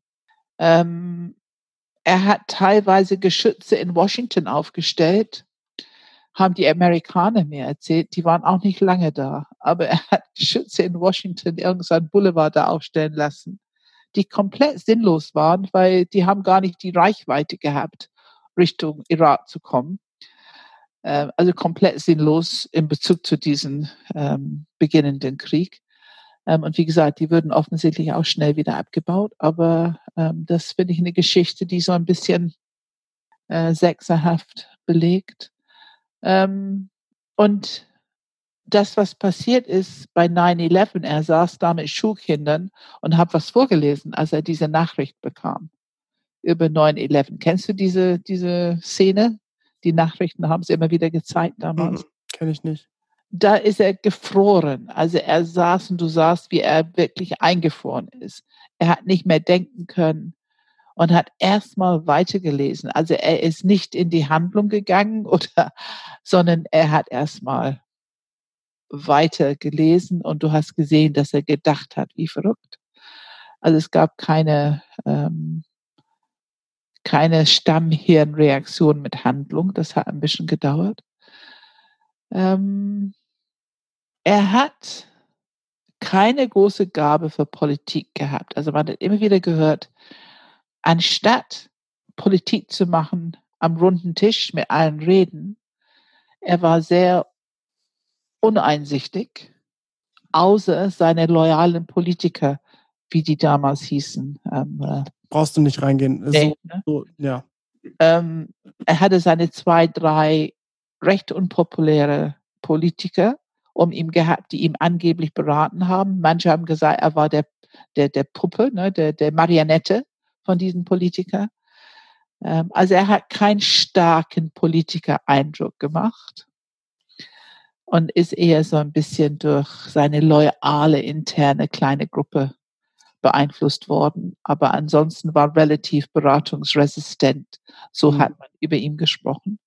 Ähm, er hat teilweise Geschütze in Washington aufgestellt, haben die Amerikaner mir erzählt. Die waren auch nicht lange da, aber er hat Geschütze in Washington, irgendein Boulevard da aufstellen lassen, die komplett sinnlos waren, weil die haben gar nicht die Reichweite gehabt, Richtung Irak zu kommen. Ähm, also komplett sinnlos in Bezug zu diesem ähm, beginnenden Krieg. Ähm, und wie gesagt, die würden offensichtlich auch schnell wieder abgebaut. Aber ähm, das finde ich eine Geschichte, die so ein bisschen äh, sechserhaft belegt. Ähm, und das, was passiert ist bei 9-11, er saß da mit Schulkindern und hat was vorgelesen, als er diese Nachricht bekam über 9-11. Kennst du diese, diese Szene? Die Nachrichten haben sie immer wieder gezeigt damals. Mhm, Kenne ich nicht. Da ist er gefroren. Also er saß und du sahst, wie er wirklich eingefroren ist. Er hat nicht mehr denken können und hat erstmal weitergelesen. Also er ist nicht in die Handlung gegangen *laughs* oder, sondern er hat erstmal weiter gelesen und du hast gesehen, dass er gedacht hat, wie verrückt. Also es gab keine, ähm, keine Stammhirnreaktion mit Handlung. Das hat ein bisschen gedauert. Ähm, er hat keine große Gabe für Politik gehabt. Also man hat immer wieder gehört, anstatt Politik zu machen am runden Tisch mit allen Reden, er war sehr uneinsichtig, außer seine loyalen Politiker, wie die damals hießen. Ähm, äh, Brauchst du nicht reingehen. Nee, ne? so, ja. Ähm, er hatte seine zwei, drei recht unpopuläre Politiker um ihn gehabt, die ihm angeblich beraten haben. Manche haben gesagt, er war der, der, der Puppe, ne, der, der Marionette von diesen Politikern. Ähm, also er hat keinen starken Politiker-Eindruck gemacht und ist eher so ein bisschen durch seine loyale interne kleine Gruppe beeinflusst worden. Aber ansonsten war relativ beratungsresistent. So mhm. hat man über ihn gesprochen.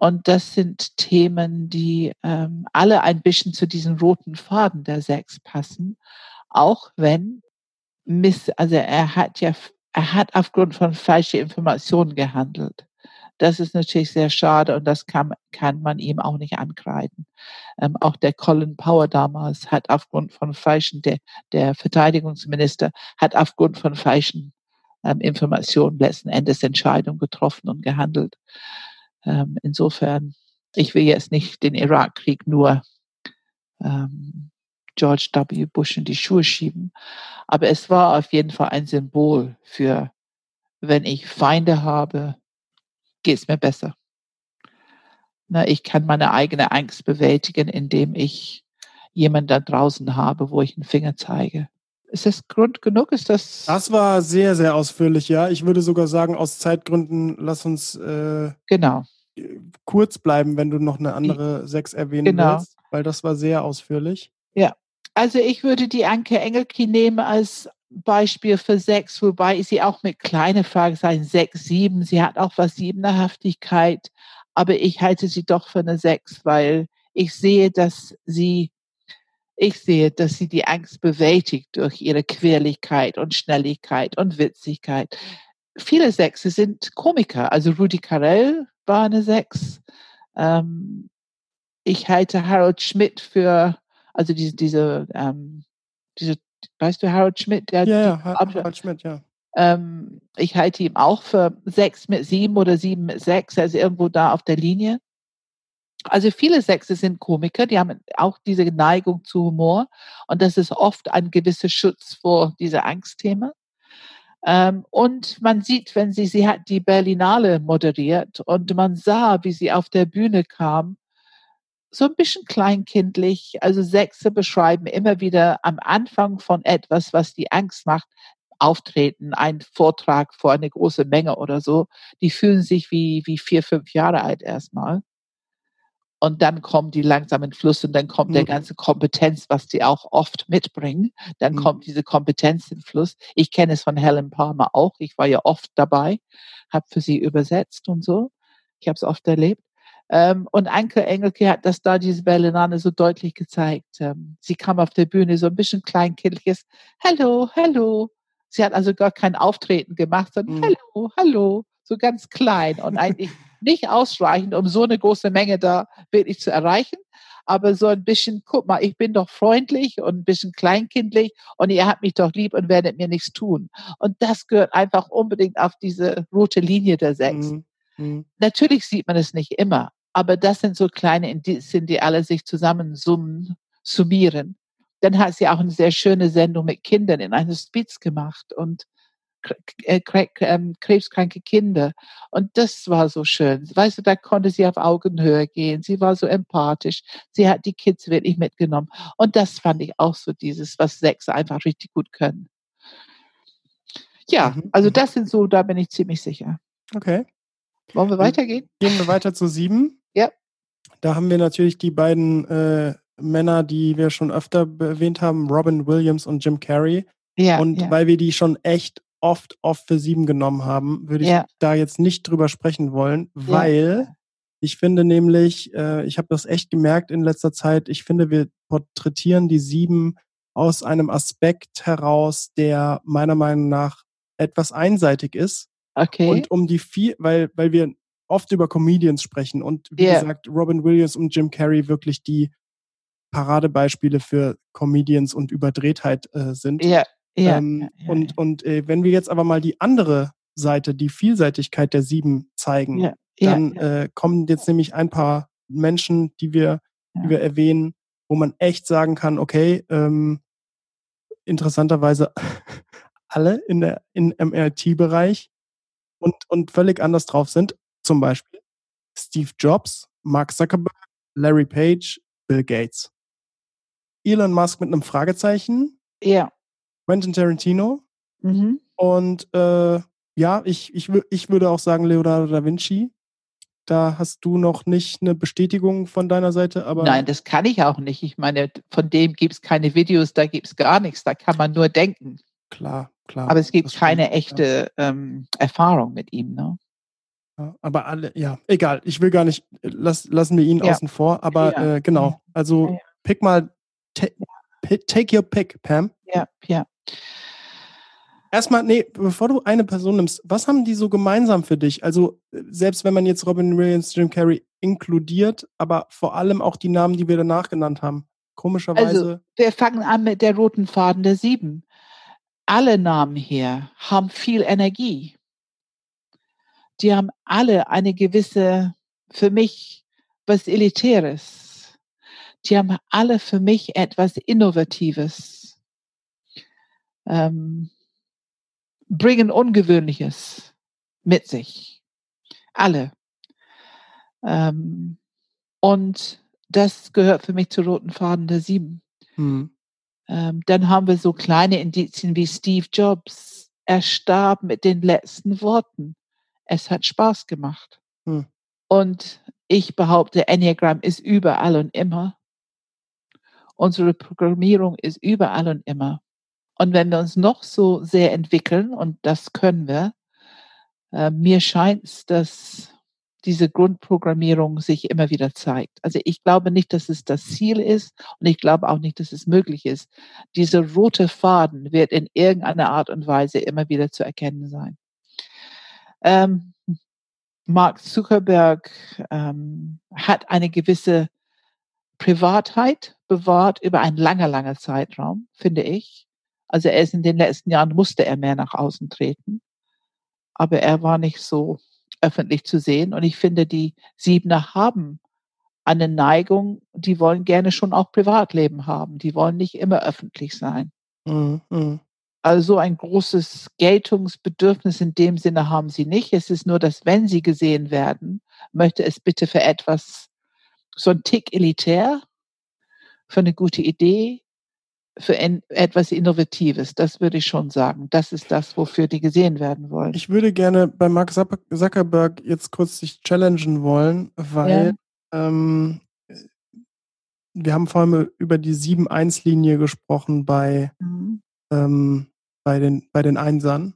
Und das sind Themen, die ähm, alle ein bisschen zu diesem roten Faden der Sechs passen. Auch wenn Miss, also er hat ja, er hat aufgrund von falschen Informationen gehandelt. Das ist natürlich sehr schade und das kann, kann man ihm auch nicht ankreiden. Ähm, auch der Colin Power damals hat aufgrund von falschen, der, der Verteidigungsminister hat aufgrund von falschen ähm, Informationen letzten Endes Entscheidungen getroffen und gehandelt. Ähm, insofern, ich will jetzt nicht den Irakkrieg nur ähm, George W. Bush in die Schuhe schieben, aber es war auf jeden Fall ein Symbol für, wenn ich Feinde habe, geht es mir besser. Na, ich kann meine eigene Angst bewältigen, indem ich jemanden da draußen habe, wo ich einen Finger zeige. Ist das Grund genug? Ist das? Das war sehr, sehr ausführlich, ja. Ich würde sogar sagen, aus Zeitgründen, lass uns äh, genau. kurz bleiben, wenn du noch eine andere sechs erwähnen genau. willst, weil das war sehr ausführlich. Ja, also ich würde die Anke Engelke nehmen als Beispiel für sechs, wobei sie auch mit kleinen Fragezeichen sechs, sieben, sie hat auch was Siebenerhaftigkeit, aber ich halte sie doch für eine sechs, weil ich sehe, dass sie, ich sehe, dass sie die Angst bewältigt durch ihre Quirligkeit und Schnelligkeit und Witzigkeit. Viele Sechse sind Komiker, also Rudi Carell war eine Sechs. Ähm, ich halte Harold Schmidt für, also diese, diese, ähm, diese weißt du, Harold Schmidt? Der, ja, ja Harold Schmidt, ja. Ähm, ich halte ihn auch für sechs mit sieben oder sieben mit sechs, also irgendwo da auf der Linie. Also viele Sechse sind Komiker, die haben auch diese Neigung zu Humor und das ist oft ein gewisser Schutz vor dieser Angstthema. Ähm, und man sieht, wenn sie, sie hat die Berlinale moderiert und man sah, wie sie auf der Bühne kam so ein bisschen kleinkindlich. Also Sechse beschreiben immer wieder am Anfang von etwas, was die Angst macht, auftreten, ein Vortrag vor eine große Menge oder so. Die fühlen sich wie, wie vier, fünf Jahre alt erstmal. Und dann kommen die langsam in Fluss und dann kommt mhm. der ganze Kompetenz, was die auch oft mitbringen. Dann mhm. kommt diese Kompetenz in Fluss. Ich kenne es von Helen Palmer auch. Ich war ja oft dabei, habe für sie übersetzt und so. Ich habe es oft erlebt. Ähm, und Anke Engelke hat das da, diese Berlinale, so deutlich gezeigt. Ähm, sie kam auf der Bühne so ein bisschen kleinkindliches Hallo, hallo. Sie hat also gar kein Auftreten gemacht, sondern mhm. Hallo, hallo, so ganz klein und eigentlich nicht ausreichend, um so eine große Menge da wirklich zu erreichen. Aber so ein bisschen, guck mal, ich bin doch freundlich und ein bisschen kleinkindlich und ihr habt mich doch lieb und werdet mir nichts tun. Und das gehört einfach unbedingt auf diese rote Linie der Sechs. Mhm. Mhm. Natürlich sieht man es nicht immer, aber das sind so kleine Indizien, die alle sich zusammen summen, summieren. Dann hat sie auch eine sehr schöne Sendung mit Kindern in einem Hospiz gemacht und krebskranke Kinder. Und das war so schön. Weißt du, da konnte sie auf Augenhöhe gehen. Sie war so empathisch. Sie hat die Kids wirklich mitgenommen. Und das fand ich auch so dieses, was Sechs einfach richtig gut können. Ja, mhm, also mhm. das sind so, da bin ich ziemlich sicher. Okay. Wollen wir weitergehen? Gehen wir weiter zu sieben. Ja. da haben wir natürlich die beiden äh, Männer, die wir schon öfter erwähnt haben, Robin Williams und Jim Carrey. Ja, und ja. weil wir die schon echt oft, oft für sieben genommen haben, würde ich ja. da jetzt nicht drüber sprechen wollen, weil ja. ich finde nämlich, äh, ich habe das echt gemerkt in letzter Zeit, ich finde, wir porträtieren die sieben aus einem Aspekt heraus, der meiner Meinung nach etwas einseitig ist. Okay. Und um die vier, weil, weil wir oft über Comedians sprechen und wie yeah. gesagt, Robin Williams und Jim Carrey wirklich die Paradebeispiele für Comedians und Überdrehtheit äh, sind. Ja. Ja, ähm, ja, ja, und und äh, wenn wir jetzt aber mal die andere Seite, die Vielseitigkeit der Sieben zeigen, dann Äh, kommen jetzt nämlich ein paar Menschen, die wir, die wir erwähnen, wo man echt sagen kann, okay, ähm, interessanterweise *laughs* alle in der in MRT-Bereich und und völlig anders drauf sind. Zum Beispiel Steve Jobs, Mark Zuckerberg, Larry Page, Bill Gates. Elon Musk mit einem Fragezeichen. Ja. Quentin Tarantino. Mhm. Und äh, ja, ich, ich, ich würde auch sagen Leonardo da Vinci. Da hast du noch nicht eine Bestätigung von deiner Seite, aber. Nein, das kann ich auch nicht. Ich meine, von dem gibt es keine Videos, da gibt es gar nichts, da kann man nur denken. Klar, klar. Aber es gibt keine stimmt, echte ja. ähm, Erfahrung mit ihm, ne? Ja, aber alle, ja, egal. Ich will gar nicht, lass, lassen wir ihn ja. außen vor, aber äh, genau. Also pick mal, take your pick, Pam. Ja, ja. Erstmal, nee, bevor du eine Person nimmst, was haben die so gemeinsam für dich? Also, selbst wenn man jetzt Robin Williams, Jim Carrey inkludiert, aber vor allem auch die Namen, die wir danach genannt haben. Komischerweise. Also, wir fangen an mit der roten Faden der Sieben. Alle Namen hier haben viel Energie. Die haben alle eine gewisse, für mich, was Elitäres. Die haben alle für mich etwas Innovatives ähm, bringen Ungewöhnliches mit sich. Alle. Ähm, und das gehört für mich zu roten Faden der Sieben. Mhm. Ähm, dann haben wir so kleine Indizien wie Steve Jobs. Er starb mit den letzten Worten. Es hat Spaß gemacht. Mhm. Und ich behaupte, Enneagram ist überall und immer. Unsere Programmierung ist überall und immer. Und wenn wir uns noch so sehr entwickeln, und das können wir, äh, mir scheint es, dass diese Grundprogrammierung sich immer wieder zeigt. Also ich glaube nicht, dass es das Ziel ist und ich glaube auch nicht, dass es möglich ist. Dieser rote Faden wird in irgendeiner Art und Weise immer wieder zu erkennen sein. Ähm, Mark Zuckerberg ähm, hat eine gewisse Privatheit bewahrt über einen langer, langer Zeitraum, finde ich. Also er ist in den letzten Jahren, musste er mehr nach außen treten. Aber er war nicht so öffentlich zu sehen. Und ich finde, die Siebener haben eine Neigung, die wollen gerne schon auch Privatleben haben. Die wollen nicht immer öffentlich sein. Mhm. mhm. Also ein großes Geltungsbedürfnis in dem Sinne haben sie nicht. Es ist nur, dass wenn sie gesehen werden, möchte es bitte für etwas, so ein Tick elitär, für eine gute Idee, für etwas Innovatives. Das würde ich schon sagen. Das ist das, wofür die gesehen werden wollen. Ich würde gerne bei Mark Zuckerberg jetzt kurz sich challengen wollen, weil ja. ähm, wir haben vor allem über die 7-1-Linie gesprochen bei, mhm. ähm, bei, den, bei den Einsern.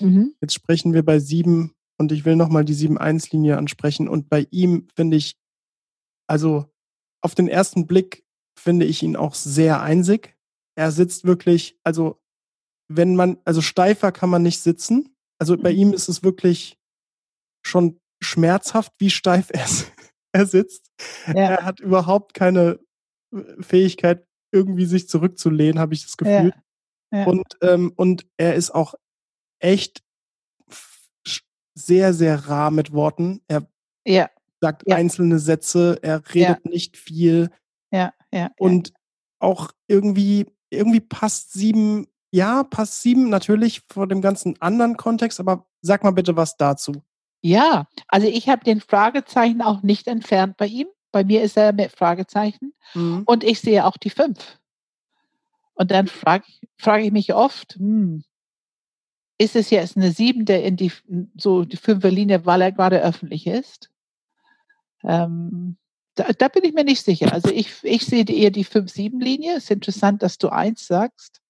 Mhm. Jetzt sprechen wir bei 7 und ich will nochmal die 7-1-Linie ansprechen. Und bei ihm finde ich, also auf den ersten Blick finde ich ihn auch sehr einsig er sitzt wirklich, also wenn man, also steifer kann man nicht sitzen. Also bei mhm. ihm ist es wirklich schon schmerzhaft, wie steif *laughs* er, er sitzt. Ja. Er hat überhaupt keine äh, Fähigkeit, irgendwie sich zurückzulehnen, habe ich das Gefühl. Ja. Ja. Und, ähm, und er ist auch echt sehr, sehr rar mit Worten. Er sagt einzelne Sätze, er redet nicht viel. Ja, ja. Und auch irgendwie irgendwie passt sieben, ja, passt sieben natürlich vor dem ganzen anderen Kontext, aber sag mal bitte was dazu. Ja, also ich habe den Fragezeichen auch nicht entfernt bei ihm. Bei mir ist er mit Fragezeichen mhm. und ich sehe auch die fünf. Und dann frage frag ich mich oft, hm, ist es jetzt eine sieben, der in die so die fünfer Linie, weil er gerade öffentlich ist? Ähm, Da, da bin ich mir nicht sicher. Also ich, ich sehe eher die 5-7-Linie. Es ist interessant, dass du eins sagst.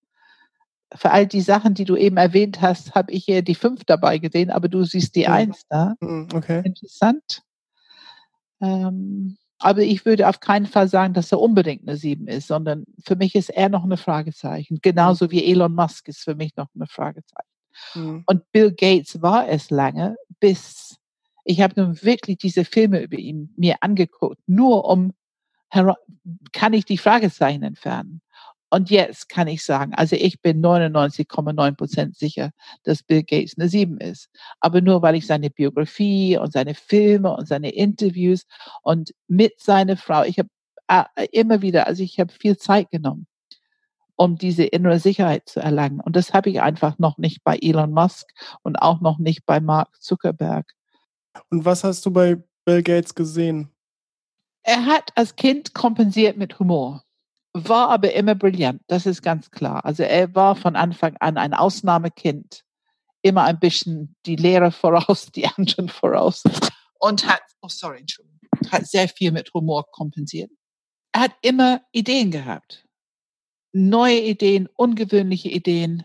Für all die Sachen, die du eben erwähnt hast, habe ich eher die 5 dabei gesehen, aber du siehst die 1 da. Hm, Okay. Interessant. Ähm, aber ich würde auf keinen Fall sagen, dass er unbedingt eine 7 ist, sondern für mich ist er noch eine Fragezeichen. Genauso wie Elon Musk ist für mich noch eine Fragezeichen. Hm. Und Bill Gates war es lange, bis ich habe nun wirklich diese Filme über ihn mir angeguckt, nur um kann ich die Fragezeichen entfernen. Und jetzt kann ich sagen, also ich bin 99,9 Prozent sicher, dass Bill Gates eine 7 ist. Aber nur weil ich seine Biografie und seine Filme und seine Interviews und mit seiner Frau, ich habe äh, immer wieder, also ich habe viel Zeit genommen, um diese innere Sicherheit zu erlangen. Und das habe ich einfach noch nicht bei Elon Musk und auch noch nicht bei Mark Zuckerberg. Und was hast du bei Bill Gates gesehen? Er hat als Kind kompensiert mit Humor, war aber immer brillant, das ist ganz klar. Also er war von Anfang an ein Ausnahmekind, immer ein bisschen die Lehrer voraus, die anderen voraus und hat, oh sorry, Entschuldigung, hat sehr viel mit Humor kompensiert. Er hat immer Ideen gehabt, neue Ideen, ungewöhnliche Ideen.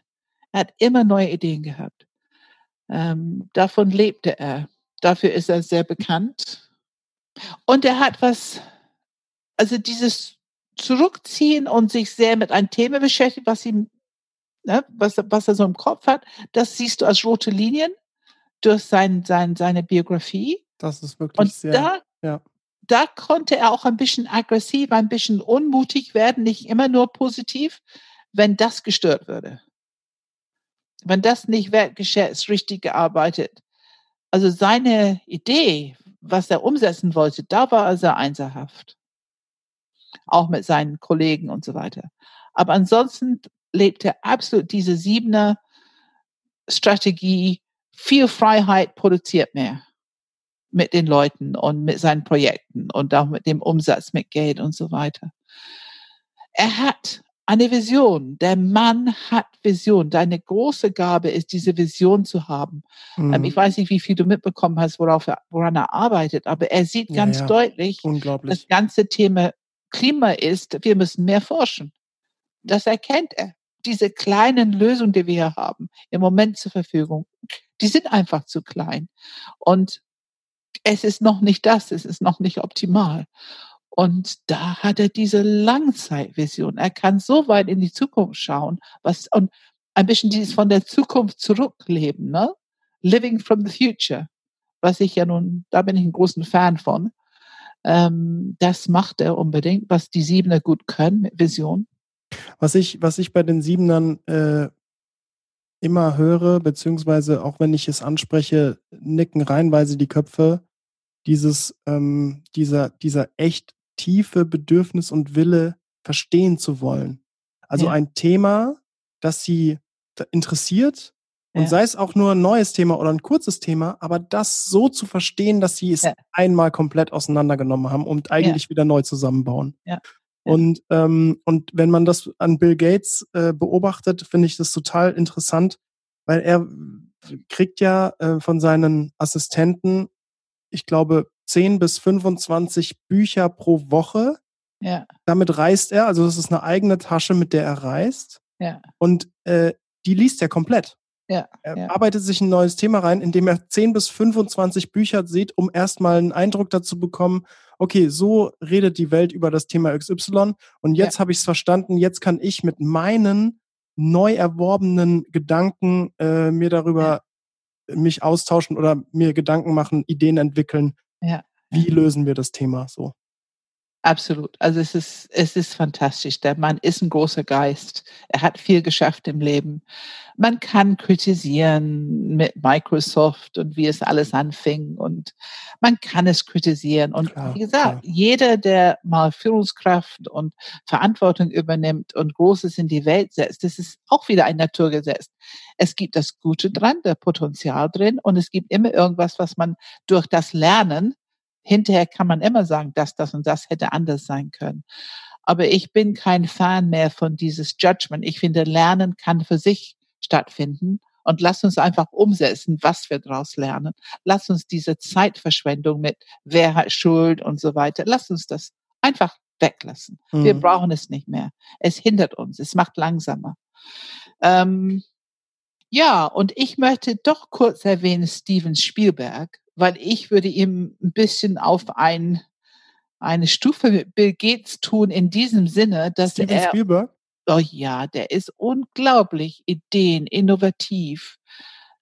Er hat immer neue Ideen gehabt. Ähm, davon lebte er. Dafür ist er sehr bekannt. Und er hat was, also dieses Zurückziehen und sich sehr mit einem Thema beschäftigt, was ihm, ne, was, was er so im Kopf hat, das siehst du als rote Linien durch sein, sein, seine Biografie. Das ist wirklich Und sehr. da, ja. da konnte er auch ein bisschen aggressiv, ein bisschen unmutig werden, nicht immer nur positiv, wenn das gestört würde. Wenn das nicht wertgeschätzt, richtig gearbeitet. Also seine Idee, was er umsetzen wollte, da war er sehr einserhaft. Auch mit seinen Kollegen und so weiter. Aber ansonsten lebt er absolut diese Siebener Strategie, viel Freiheit produziert mehr mit den Leuten und mit seinen Projekten und auch mit dem Umsatz mit Geld und so weiter. Er hat eine Vision. Der Mann hat Vision. Deine große Gabe ist, diese Vision zu haben. Ähm, Mhm. Ich weiß nicht, wie viel du mitbekommen hast, worauf er, woran er arbeitet, aber er sieht Ja, ganz ja. deutlich, das ganze Thema Klima ist, wir müssen mehr forschen. Das erkennt er. Diese kleinen Lösungen, die wir hier haben, im Moment zur Verfügung, die sind einfach zu klein. Und es ist noch nicht das, es ist noch nicht optimal. Und da hat er diese Langzeitvision. Er kann so weit in die Zukunft schauen, was, und ein bisschen dieses von der Zukunft zurückleben, ne? Living from the future. Was ich ja nun, da bin ich ein großen Fan von. Ähm, das macht er unbedingt, was die Siebener gut können mit Vision. Was ich, was ich bei den Siebenern äh, immer höre, beziehungsweise auch wenn ich es anspreche, nicken reinweise die Köpfe, dieses, ähm, dieser, dieser echt tiefe Bedürfnis und Wille, verstehen zu wollen. Also Ja. ein Thema, das sie interessiert und Ja. sei es auch nur ein neues Thema oder ein kurzes Thema, aber das so zu verstehen, dass sie es Ja. einmal komplett auseinandergenommen haben und eigentlich wieder neu zusammenbauen. Und, ähm, und wenn man das an Bill Gates äh, beobachtet, finde ich das total interessant, weil er kriegt ja äh, von seinen Assistenten, ich glaube, 10 bis 25 Bücher pro Woche. Ja, Damit reist er, also das ist eine eigene Tasche, mit der er reist. ja, Und äh, die liest er komplett. ja, Er ja. arbeitet sich ein neues Thema rein, indem er 10 bis 25 Bücher sieht, um erstmal einen Eindruck dazu bekommen, okay, so redet die Welt über das Thema XY und jetzt habe ich es verstanden, jetzt kann ich mit meinen neu erworbenen Gedanken äh, mir darüber mich austauschen oder mir Gedanken machen, Ideen entwickeln. Ja, Wie lösen wir das Thema so? Absolut. Also es ist, es ist fantastisch. Der Mann ist ein großer Geist. Er hat viel geschafft im Leben. Man kann kritisieren mit Microsoft und wie es alles anfing und man kann es kritisieren. Und Klar, wie gesagt, klar. jeder, der mal Führungskraft und Verantwortung übernimmt und Großes in die Welt setzt, das ist auch wieder ein Naturgesetz. Es gibt das Gute dran, der Potenzial drin und es gibt immer irgendwas, was man durch das Lernen hinterher kann man immer sagen, dass das und das hätte anders sein können. Aber ich bin kein Fan mehr von dieses Judgment. Ich finde, Lernen kann für sich stattfinden Und lass uns einfach umsetzen, was wir daraus lernen. Lass uns diese Zeitverschwendung mit wer hat Schuld und so weiter, lass uns das einfach weglassen. Mhm. Wir brauchen es nicht mehr. Es hindert uns, es macht langsamer. Ähm, ja, und ich möchte doch kurz erwähnen Steven Spielberg, weil ich würde ihm ein bisschen auf ein, eine Stufe mit Bill Gates tun in diesem Sinne, dass Steven er Spielberg? Oh ja, der ist unglaublich ideen, innovativ,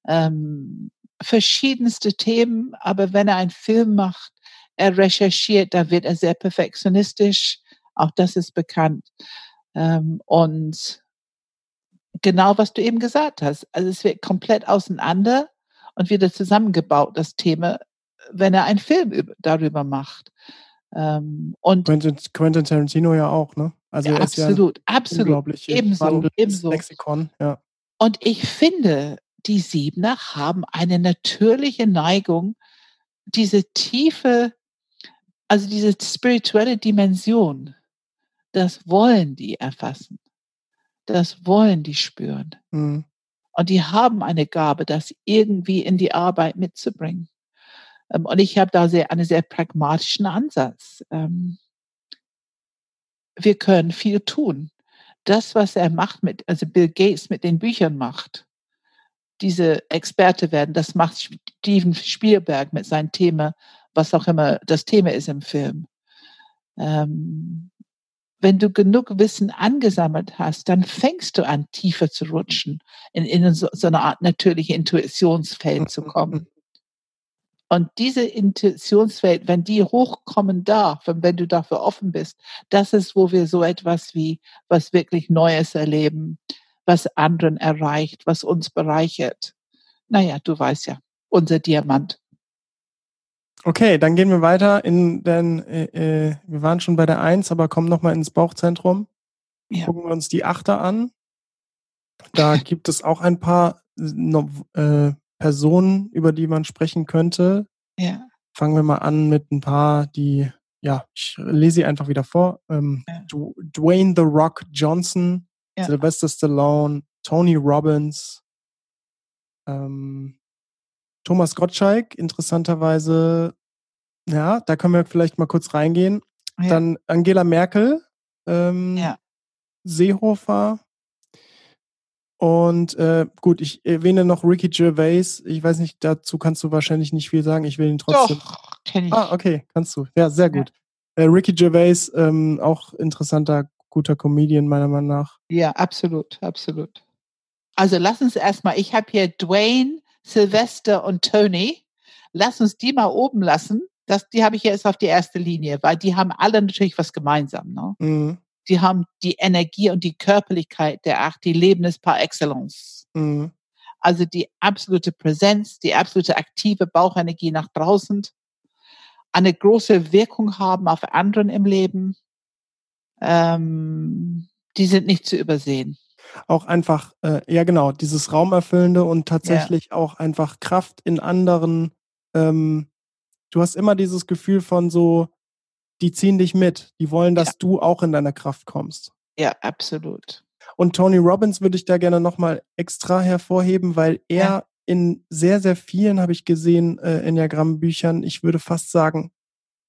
ähm, verschiedenste Themen, aber wenn er einen Film macht, er recherchiert, da wird er sehr perfektionistisch, auch das ist bekannt. Ähm, und genau, was du eben gesagt hast, also es wird komplett auseinander und wieder zusammengebaut, das Thema, wenn er einen Film darüber macht. Ähm, und Quentin, Quentin Tarantino ja auch, ne? Also ja, absolut, ja absolut. Ebenso, ebenso. Lexikon, ja. Und ich finde, die Siebener haben eine natürliche Neigung, diese tiefe, also diese spirituelle Dimension, das wollen die erfassen. Das wollen die spüren. Mhm. Und die haben eine Gabe, das irgendwie in die Arbeit mitzubringen. Ähm, und ich habe da sehr, einen sehr pragmatischen Ansatz. Ähm, wir können viel tun. Das, was er macht mit, also Bill Gates mit den Büchern macht, diese Experte werden, das macht Steven Spielberg mit seinem Thema, was auch immer das Thema ist im Film. Ähm, wenn du genug Wissen angesammelt hast, dann fängst du an, tiefer zu rutschen, in, in so, so eine Art natürliche Intuitionsfeld zu kommen. *laughs* Und diese Intuitionswelt, wenn die hochkommen darf und wenn du dafür offen bist, das ist, wo wir so etwas wie was wirklich Neues erleben, was anderen erreicht, was uns bereichert. Naja, du weißt ja, unser Diamant. Okay, dann gehen wir weiter in den, äh, äh wir waren schon bei der Eins, aber kommen nochmal ins Bauchzentrum. Ja. Gucken wir uns die Achter an. Da *laughs* gibt es auch ein paar äh, Personen, über die man sprechen könnte. Ja. Fangen wir mal an mit ein paar, die, ja, ich lese sie einfach wieder vor. Ähm, ja. Dwayne The Rock Johnson. Sylvester Stallone, Tony Robbins, ähm, Thomas Gottschalk, interessanterweise, ja, da können wir vielleicht mal kurz reingehen. Ja. Dann Angela Merkel, ähm, ja. Seehofer, und äh, gut, ich erwähne noch Ricky Gervais. Ich weiß nicht, dazu kannst du wahrscheinlich nicht viel sagen. Ich will ihn trotzdem. Doch, kenn ich. Ah, okay, kannst du. Ja, sehr gut. Ja. Äh, Ricky Gervais, ähm, auch interessanter, guter Comedian, meiner Meinung nach. Ja, absolut, absolut. Also lass uns erstmal, ich habe hier Dwayne, Sylvester und Tony. Lass uns die mal oben lassen. Das, die habe ich jetzt auf die erste Linie, weil die haben alle natürlich was gemeinsam. Ne? Mhm die haben die Energie und die Körperlichkeit der Acht, die leben es par excellence. Mhm. Also die absolute Präsenz, die absolute aktive Bauchenergie nach draußen, eine große Wirkung haben auf anderen im Leben, ähm, die sind nicht zu übersehen. Auch einfach, äh, ja genau, dieses Raumerfüllende und tatsächlich ja. auch einfach Kraft in anderen. Ähm, du hast immer dieses Gefühl von so, die ziehen dich mit. Die wollen, dass ja. du auch in deiner Kraft kommst. Ja, absolut. Und Tony Robbins würde ich da gerne nochmal extra hervorheben, weil er ja. in sehr, sehr vielen, habe ich gesehen, äh, Enneagramm-Büchern, ich würde fast sagen,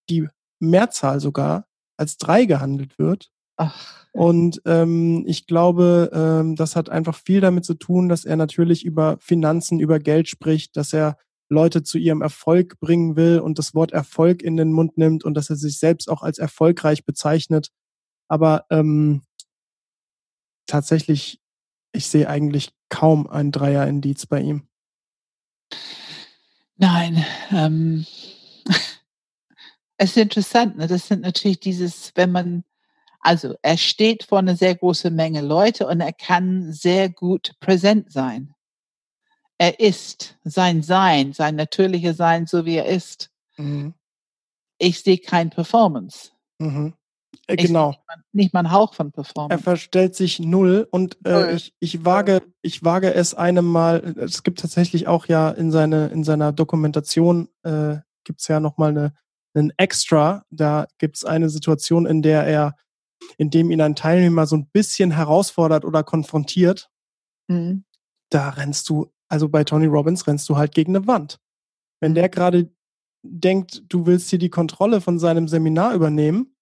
die Mehrzahl sogar als drei gehandelt wird. Ach. Und ähm, ich glaube, ähm, das hat einfach viel damit zu tun, dass er natürlich über Finanzen, über Geld spricht, dass er Leute zu ihrem Erfolg bringen will und das Wort Erfolg in den Mund nimmt und dass er sich selbst auch als erfolgreich bezeichnet. Aber ähm, tatsächlich, ich sehe eigentlich kaum ein Dreier-Indiz bei ihm. Nein, ähm, *laughs* es ist interessant. Ne? Das sind natürlich dieses, wenn man, also er steht vor einer sehr großen Menge Leute und er kann sehr gut präsent sein er ist, sein Sein, sein natürliches Sein, so wie er ist. Mhm. Ich sehe kein Performance. Mhm. Äh, genau. Nicht mal, nicht mal ein Hauch von Performance. Er verstellt sich null und äh, ich, ich, wage, ich wage es einem mal, es gibt tatsächlich auch ja in, seine, in seiner Dokumentation, äh, gibt es ja nochmal eine, einen Extra, da gibt es eine Situation, in der er, in dem ihn ein Teilnehmer so ein bisschen herausfordert oder konfrontiert. Mhm. Da rennst du also bei Tony Robbins rennst du halt gegen eine Wand. Wenn der gerade denkt, du willst hier die Kontrolle von seinem Seminar übernehmen,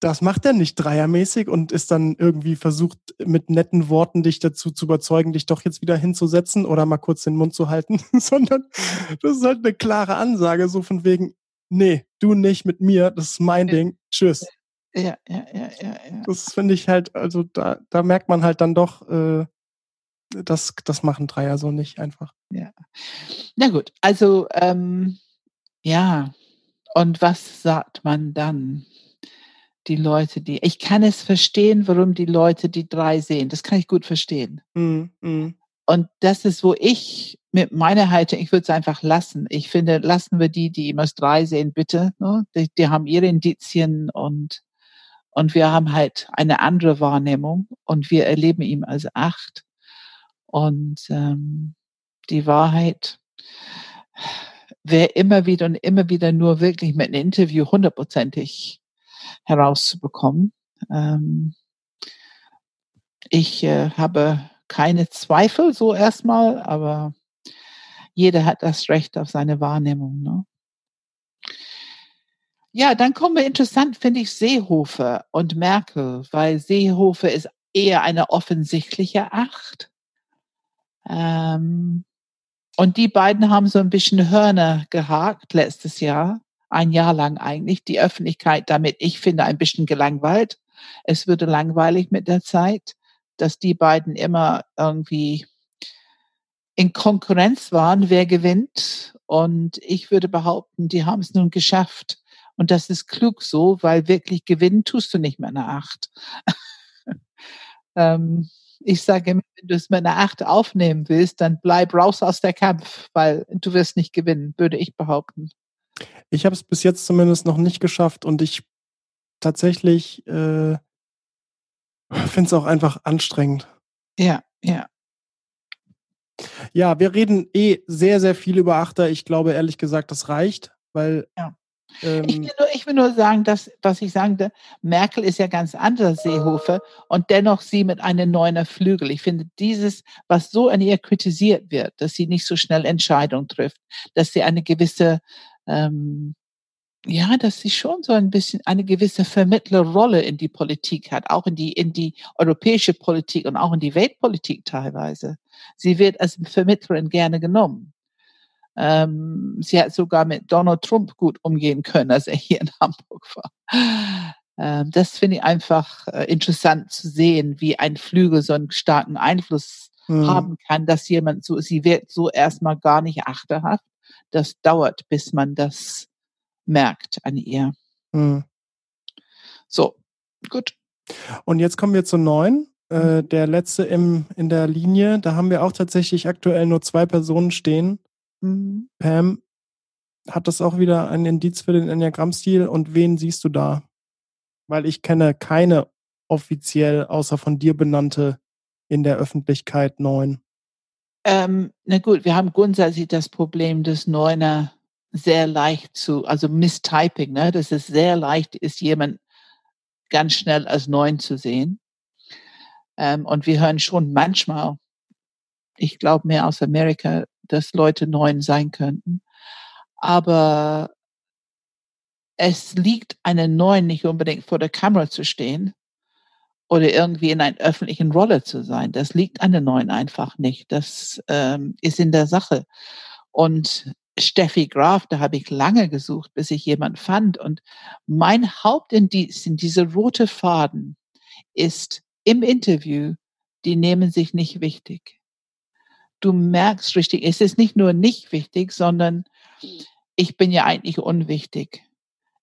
das macht er nicht dreiermäßig und ist dann irgendwie versucht, mit netten Worten dich dazu zu überzeugen, dich doch jetzt wieder hinzusetzen oder mal kurz den Mund zu halten, *laughs* sondern das ist halt eine klare Ansage, so von wegen, nee, du nicht mit mir, das ist mein ja. Ding, tschüss. Ja, ja, ja, ja. ja. Das finde ich halt, also da, da merkt man halt dann doch, äh, das, das machen Dreier so nicht einfach. Ja. Na gut, also ähm, ja, und was sagt man dann? Die Leute, die, ich kann es verstehen, warum die Leute die drei sehen. Das kann ich gut verstehen. Mm, mm. Und das ist, wo ich mit meiner Haltung, ich würde es einfach lassen. Ich finde, lassen wir die, die immer drei sehen, bitte. Ne? Die, die haben ihre Indizien und, und wir haben halt eine andere Wahrnehmung und wir erleben ihn als acht. Und ähm, die Wahrheit wäre immer wieder und immer wieder nur wirklich mit einem Interview hundertprozentig herauszubekommen. Ähm, ich äh, habe keine Zweifel so erstmal, aber jeder hat das Recht auf seine Wahrnehmung. Ne? Ja, dann kommen wir interessant, finde ich, Seehofer und Merkel, weil Seehofer ist eher eine offensichtliche Acht. Ähm, und die beiden haben so ein bisschen Hörner gehakt letztes Jahr, ein Jahr lang eigentlich, die Öffentlichkeit damit, ich finde, ein bisschen gelangweilt. Es würde langweilig mit der Zeit, dass die beiden immer irgendwie in Konkurrenz waren, wer gewinnt. Und ich würde behaupten, die haben es nun geschafft. Und das ist klug so, weil wirklich gewinnen tust du nicht mehr eine Acht. *laughs* ähm, ich sage immer, wenn du es mit einer Acht aufnehmen willst, dann bleib raus aus der Kampf, weil du wirst nicht gewinnen, würde ich behaupten. Ich habe es bis jetzt zumindest noch nicht geschafft und ich tatsächlich äh, finde es auch einfach anstrengend. Ja, ja. Ja, wir reden eh sehr, sehr viel über Achter. Ich glaube ehrlich gesagt, das reicht, weil ja. Ähm, ich, will nur, ich, will nur, sagen, dass, was ich sagte, Merkel ist ja ganz anders Seehofer und dennoch sie mit einem neuner Flügel. Ich finde dieses, was so an ihr kritisiert wird, dass sie nicht so schnell Entscheidungen trifft, dass sie eine gewisse, ähm, ja, dass sie schon so ein bisschen eine gewisse Vermittlerrolle in die Politik hat, auch in die, in die europäische Politik und auch in die Weltpolitik teilweise. Sie wird als Vermittlerin gerne genommen. Ähm, sie hat sogar mit Donald Trump gut umgehen können, als er hier in Hamburg war. Ähm, das finde ich einfach äh, interessant zu sehen, wie ein Flügel so einen starken Einfluss hm. haben kann, dass jemand so, sie wird so erstmal gar nicht achterhaft. Das dauert, bis man das merkt an ihr. Hm. So, gut. Und jetzt kommen wir zu neun. Äh, mhm. der letzte im, in der Linie. Da haben wir auch tatsächlich aktuell nur zwei Personen stehen. Mhm. Pam, hat das auch wieder ein Indiz für den Enneagramm-Stil und wen siehst du da? Weil ich kenne keine offiziell außer von dir benannte in der Öffentlichkeit neun. Ähm, na gut, wir haben grundsätzlich das Problem des Neuner sehr leicht zu, also Mistyping, ne? dass es sehr leicht ist, jemand ganz schnell als neun zu sehen. Ähm, und wir hören schon manchmal, ich glaube mehr aus Amerika, dass Leute neun sein könnten. Aber es liegt einen neuen nicht unbedingt vor der Kamera zu stehen oder irgendwie in einer öffentlichen Rolle zu sein. Das liegt an den neuen einfach nicht. Das ähm, ist in der Sache. Und Steffi Graf, da habe ich lange gesucht, bis ich jemand fand. Und mein Hauptindiz in diese rote Faden ist im Interview, die nehmen sich nicht wichtig du merkst richtig, es ist nicht nur nicht wichtig, sondern ich bin ja eigentlich unwichtig.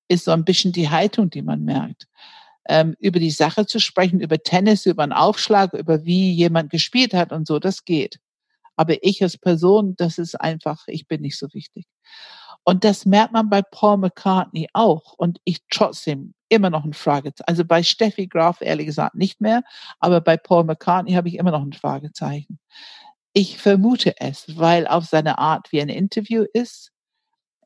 Ist so ein bisschen die Haltung, die man merkt. Ähm, über die Sache zu sprechen, über Tennis, über einen Aufschlag, über wie jemand gespielt hat und so, das geht. Aber ich als Person, das ist einfach, ich bin nicht so wichtig. Und das merkt man bei Paul McCartney auch. Und ich trotzdem immer noch ein Fragezeichen. Also bei Steffi Graf ehrlich gesagt nicht mehr, aber bei Paul McCartney habe ich immer noch ein Fragezeichen. Ich vermute es, weil auf seine Art wie ein Interview ist,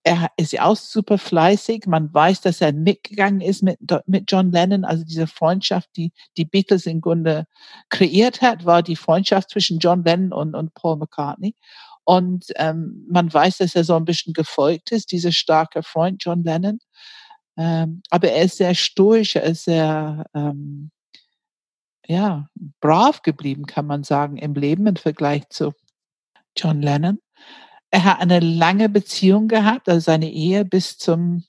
er ist ja auch super fleißig. Man weiß, dass er mitgegangen ist mit, mit John Lennon. Also diese Freundschaft, die die Beatles im Grunde kreiert hat, war die Freundschaft zwischen John Lennon und, und Paul McCartney. Und ähm, man weiß, dass er so ein bisschen gefolgt ist, dieser starke Freund John Lennon. Ähm, aber er ist sehr stoisch, er ist sehr ähm, ja, brav geblieben, kann man sagen, im Leben im Vergleich zu John Lennon. Er hat eine lange Beziehung gehabt, also seine Ehe bis zum,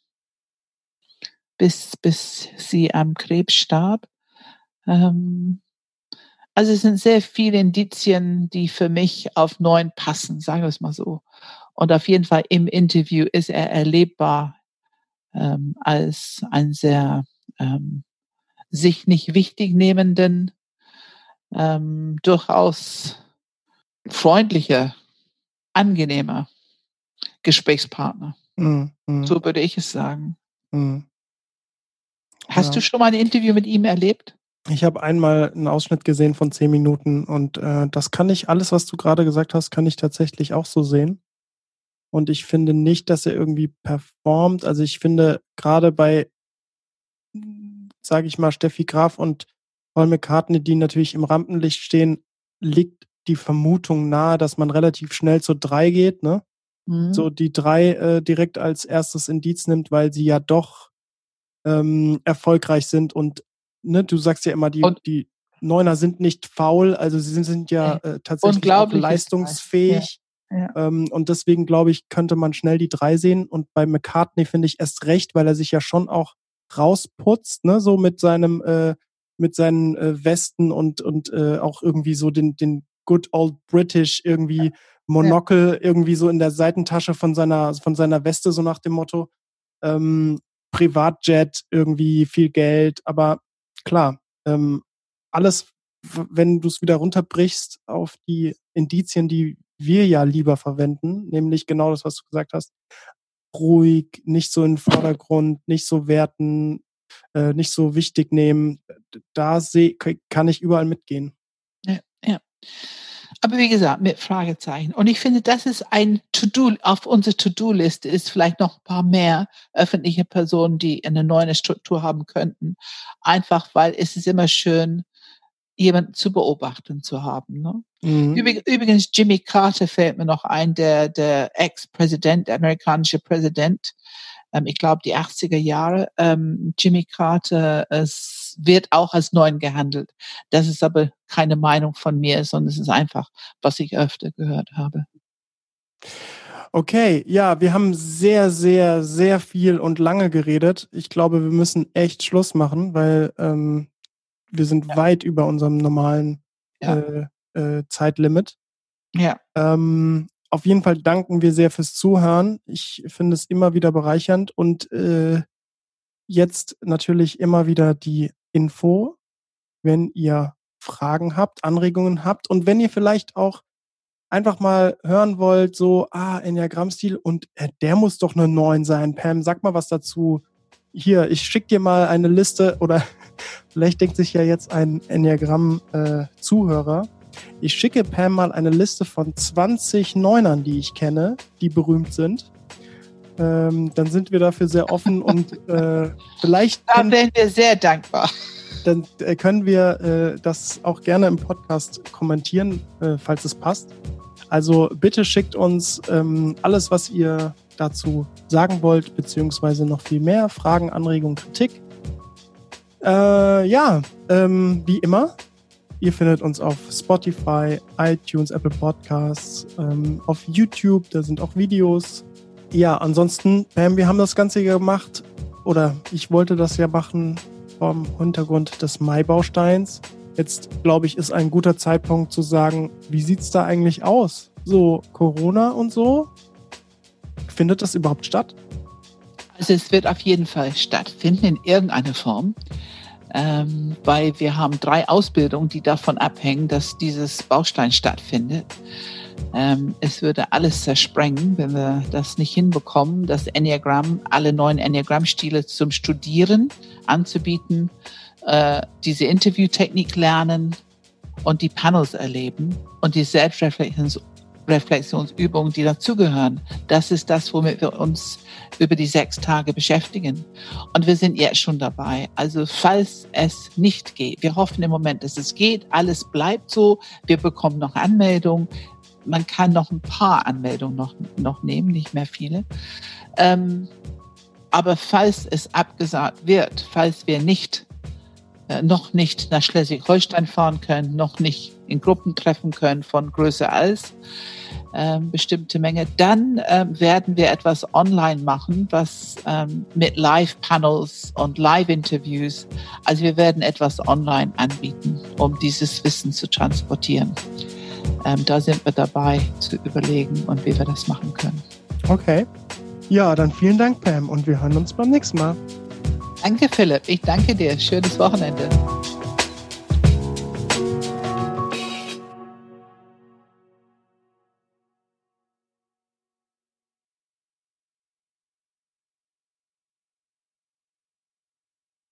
bis, bis sie am Krebs starb. Ähm, also es sind sehr viele Indizien, die für mich auf neun passen, sagen wir es mal so. Und auf jeden Fall im Interview ist er erlebbar ähm, als ein sehr ähm, sich nicht wichtig nehmenden, ähm, durchaus freundlicher angenehmer Gesprächspartner. Mm, mm. So würde ich es sagen. Mm. Hast ja. du schon mal ein Interview mit ihm erlebt? Ich habe einmal einen Ausschnitt gesehen von zehn Minuten und äh, das kann ich, alles, was du gerade gesagt hast, kann ich tatsächlich auch so sehen. Und ich finde nicht, dass er irgendwie performt. Also ich finde gerade bei, sage ich mal, Steffi Graf und Paul McCartney, die natürlich im Rampenlicht stehen, liegt die Vermutung nahe, dass man relativ schnell zur drei geht, ne? Mhm. So die drei äh, direkt als erstes Indiz nimmt, weil sie ja doch ähm, erfolgreich sind und ne, du sagst ja immer, die, die Neuner sind nicht faul, also sie sind, sind ja äh, tatsächlich auch leistungsfähig. Ja. Ja. Ähm, und deswegen glaube ich, könnte man schnell die drei sehen. Und bei McCartney finde ich erst recht, weil er sich ja schon auch rausputzt, ne, so mit seinem, äh, mit seinen äh, Westen und, und äh, auch irgendwie so den, den good old British irgendwie Monokel ja. irgendwie so in der Seitentasche von seiner, von seiner Weste, so nach dem Motto. Ähm, Privatjet, irgendwie viel Geld, aber klar, ähm, alles, wenn du es wieder runterbrichst auf die Indizien, die wir ja lieber verwenden, nämlich genau das, was du gesagt hast, ruhig, nicht so in den Vordergrund, nicht so werten, äh, nicht so wichtig nehmen, da seh, kann ich überall mitgehen. Ja, ja. Aber wie gesagt, mit Fragezeichen. Und ich finde, das ist ein To-Do, auf unserer To-Do-Liste ist vielleicht noch ein paar mehr öffentliche Personen, die eine neue Struktur haben könnten. Einfach, weil es ist immer schön, jemanden zu beobachten zu haben. Ne? Mhm. Übrigens, Jimmy Carter fällt mir noch ein, der, der Ex-Präsident, der amerikanische Präsident, ähm, ich glaube die 80er Jahre. Ähm, Jimmy Carter es wird auch als neun gehandelt. Das ist aber keine Meinung von mir, sondern es ist einfach, was ich öfter gehört habe. Okay, ja, wir haben sehr, sehr, sehr viel und lange geredet. Ich glaube, wir müssen echt Schluss machen, weil ähm, wir sind ja. weit über unserem normalen ja. äh, äh, Zeitlimit. Ja. Ähm, auf jeden Fall danken wir sehr fürs Zuhören. Ich finde es immer wieder bereichernd und äh, jetzt natürlich immer wieder die Info, wenn ihr Fragen habt, Anregungen habt und wenn ihr vielleicht auch einfach mal hören wollt, so, ah, Enneagramm-Stil und äh, der muss doch eine 9 sein. Pam, sag mal was dazu. Hier, ich schick dir mal eine Liste oder vielleicht denkt sich ja jetzt ein Enneagramm-Zuhörer. Äh, ich schicke Pam mal eine Liste von 20 Neunern, die ich kenne, die berühmt sind. Ähm, dann sind wir dafür sehr offen und *laughs* äh, vielleicht. Da wären wir sehr dankbar. Dann äh, können wir äh, das auch gerne im Podcast kommentieren, äh, falls es passt. Also bitte schickt uns ähm, alles, was ihr dazu sagen wollt, beziehungsweise noch viel mehr Fragen, Anregungen, Kritik. Äh, ja, ähm, wie immer, Ihr findet uns auf Spotify, iTunes, Apple Podcasts, ähm, auf YouTube, da sind auch Videos. Ja, ansonsten, Pam, wir haben das Ganze gemacht, oder ich wollte das ja machen vom Hintergrund des Mai-Bausteins. Jetzt, glaube ich, ist ein guter Zeitpunkt zu sagen, wie sieht's da eigentlich aus? So Corona und so? Findet das überhaupt statt? Also es wird auf jeden Fall stattfinden in irgendeiner Form ähm, weil wir haben drei Ausbildungen, die davon abhängen, dass dieses Baustein stattfindet. Ähm, es würde alles zersprengen, wenn wir das nicht hinbekommen, das Enneagramm, alle neuen Enneagramm-Stile zum Studieren anzubieten, äh, diese Interviewtechnik lernen und die Panels erleben und die Selbstreflexions Reflexionsübungen, die dazugehören. Das ist das, womit wir uns über die sechs Tage beschäftigen. Und wir sind jetzt schon dabei. Also falls es nicht geht, wir hoffen im Moment, dass es geht, alles bleibt so, wir bekommen noch Anmeldungen. Man kann noch ein paar Anmeldungen noch, noch nehmen, nicht mehr viele. Ähm, aber falls es abgesagt wird, falls wir nicht äh, noch nicht nach Schleswig-Holstein fahren können, noch nicht in Gruppen treffen können von größer als ähm, bestimmte Menge. Dann ähm, werden wir etwas online machen, was ähm, mit Live-Panels und Live-Interviews. Also wir werden etwas online anbieten, um dieses Wissen zu transportieren. Ähm, da sind wir dabei zu überlegen und wie wir das machen können. Okay. Ja, dann vielen Dank, Pam, und wir hören uns beim nächsten Mal. Danke, Philipp. Ich danke dir. Schönes Wochenende.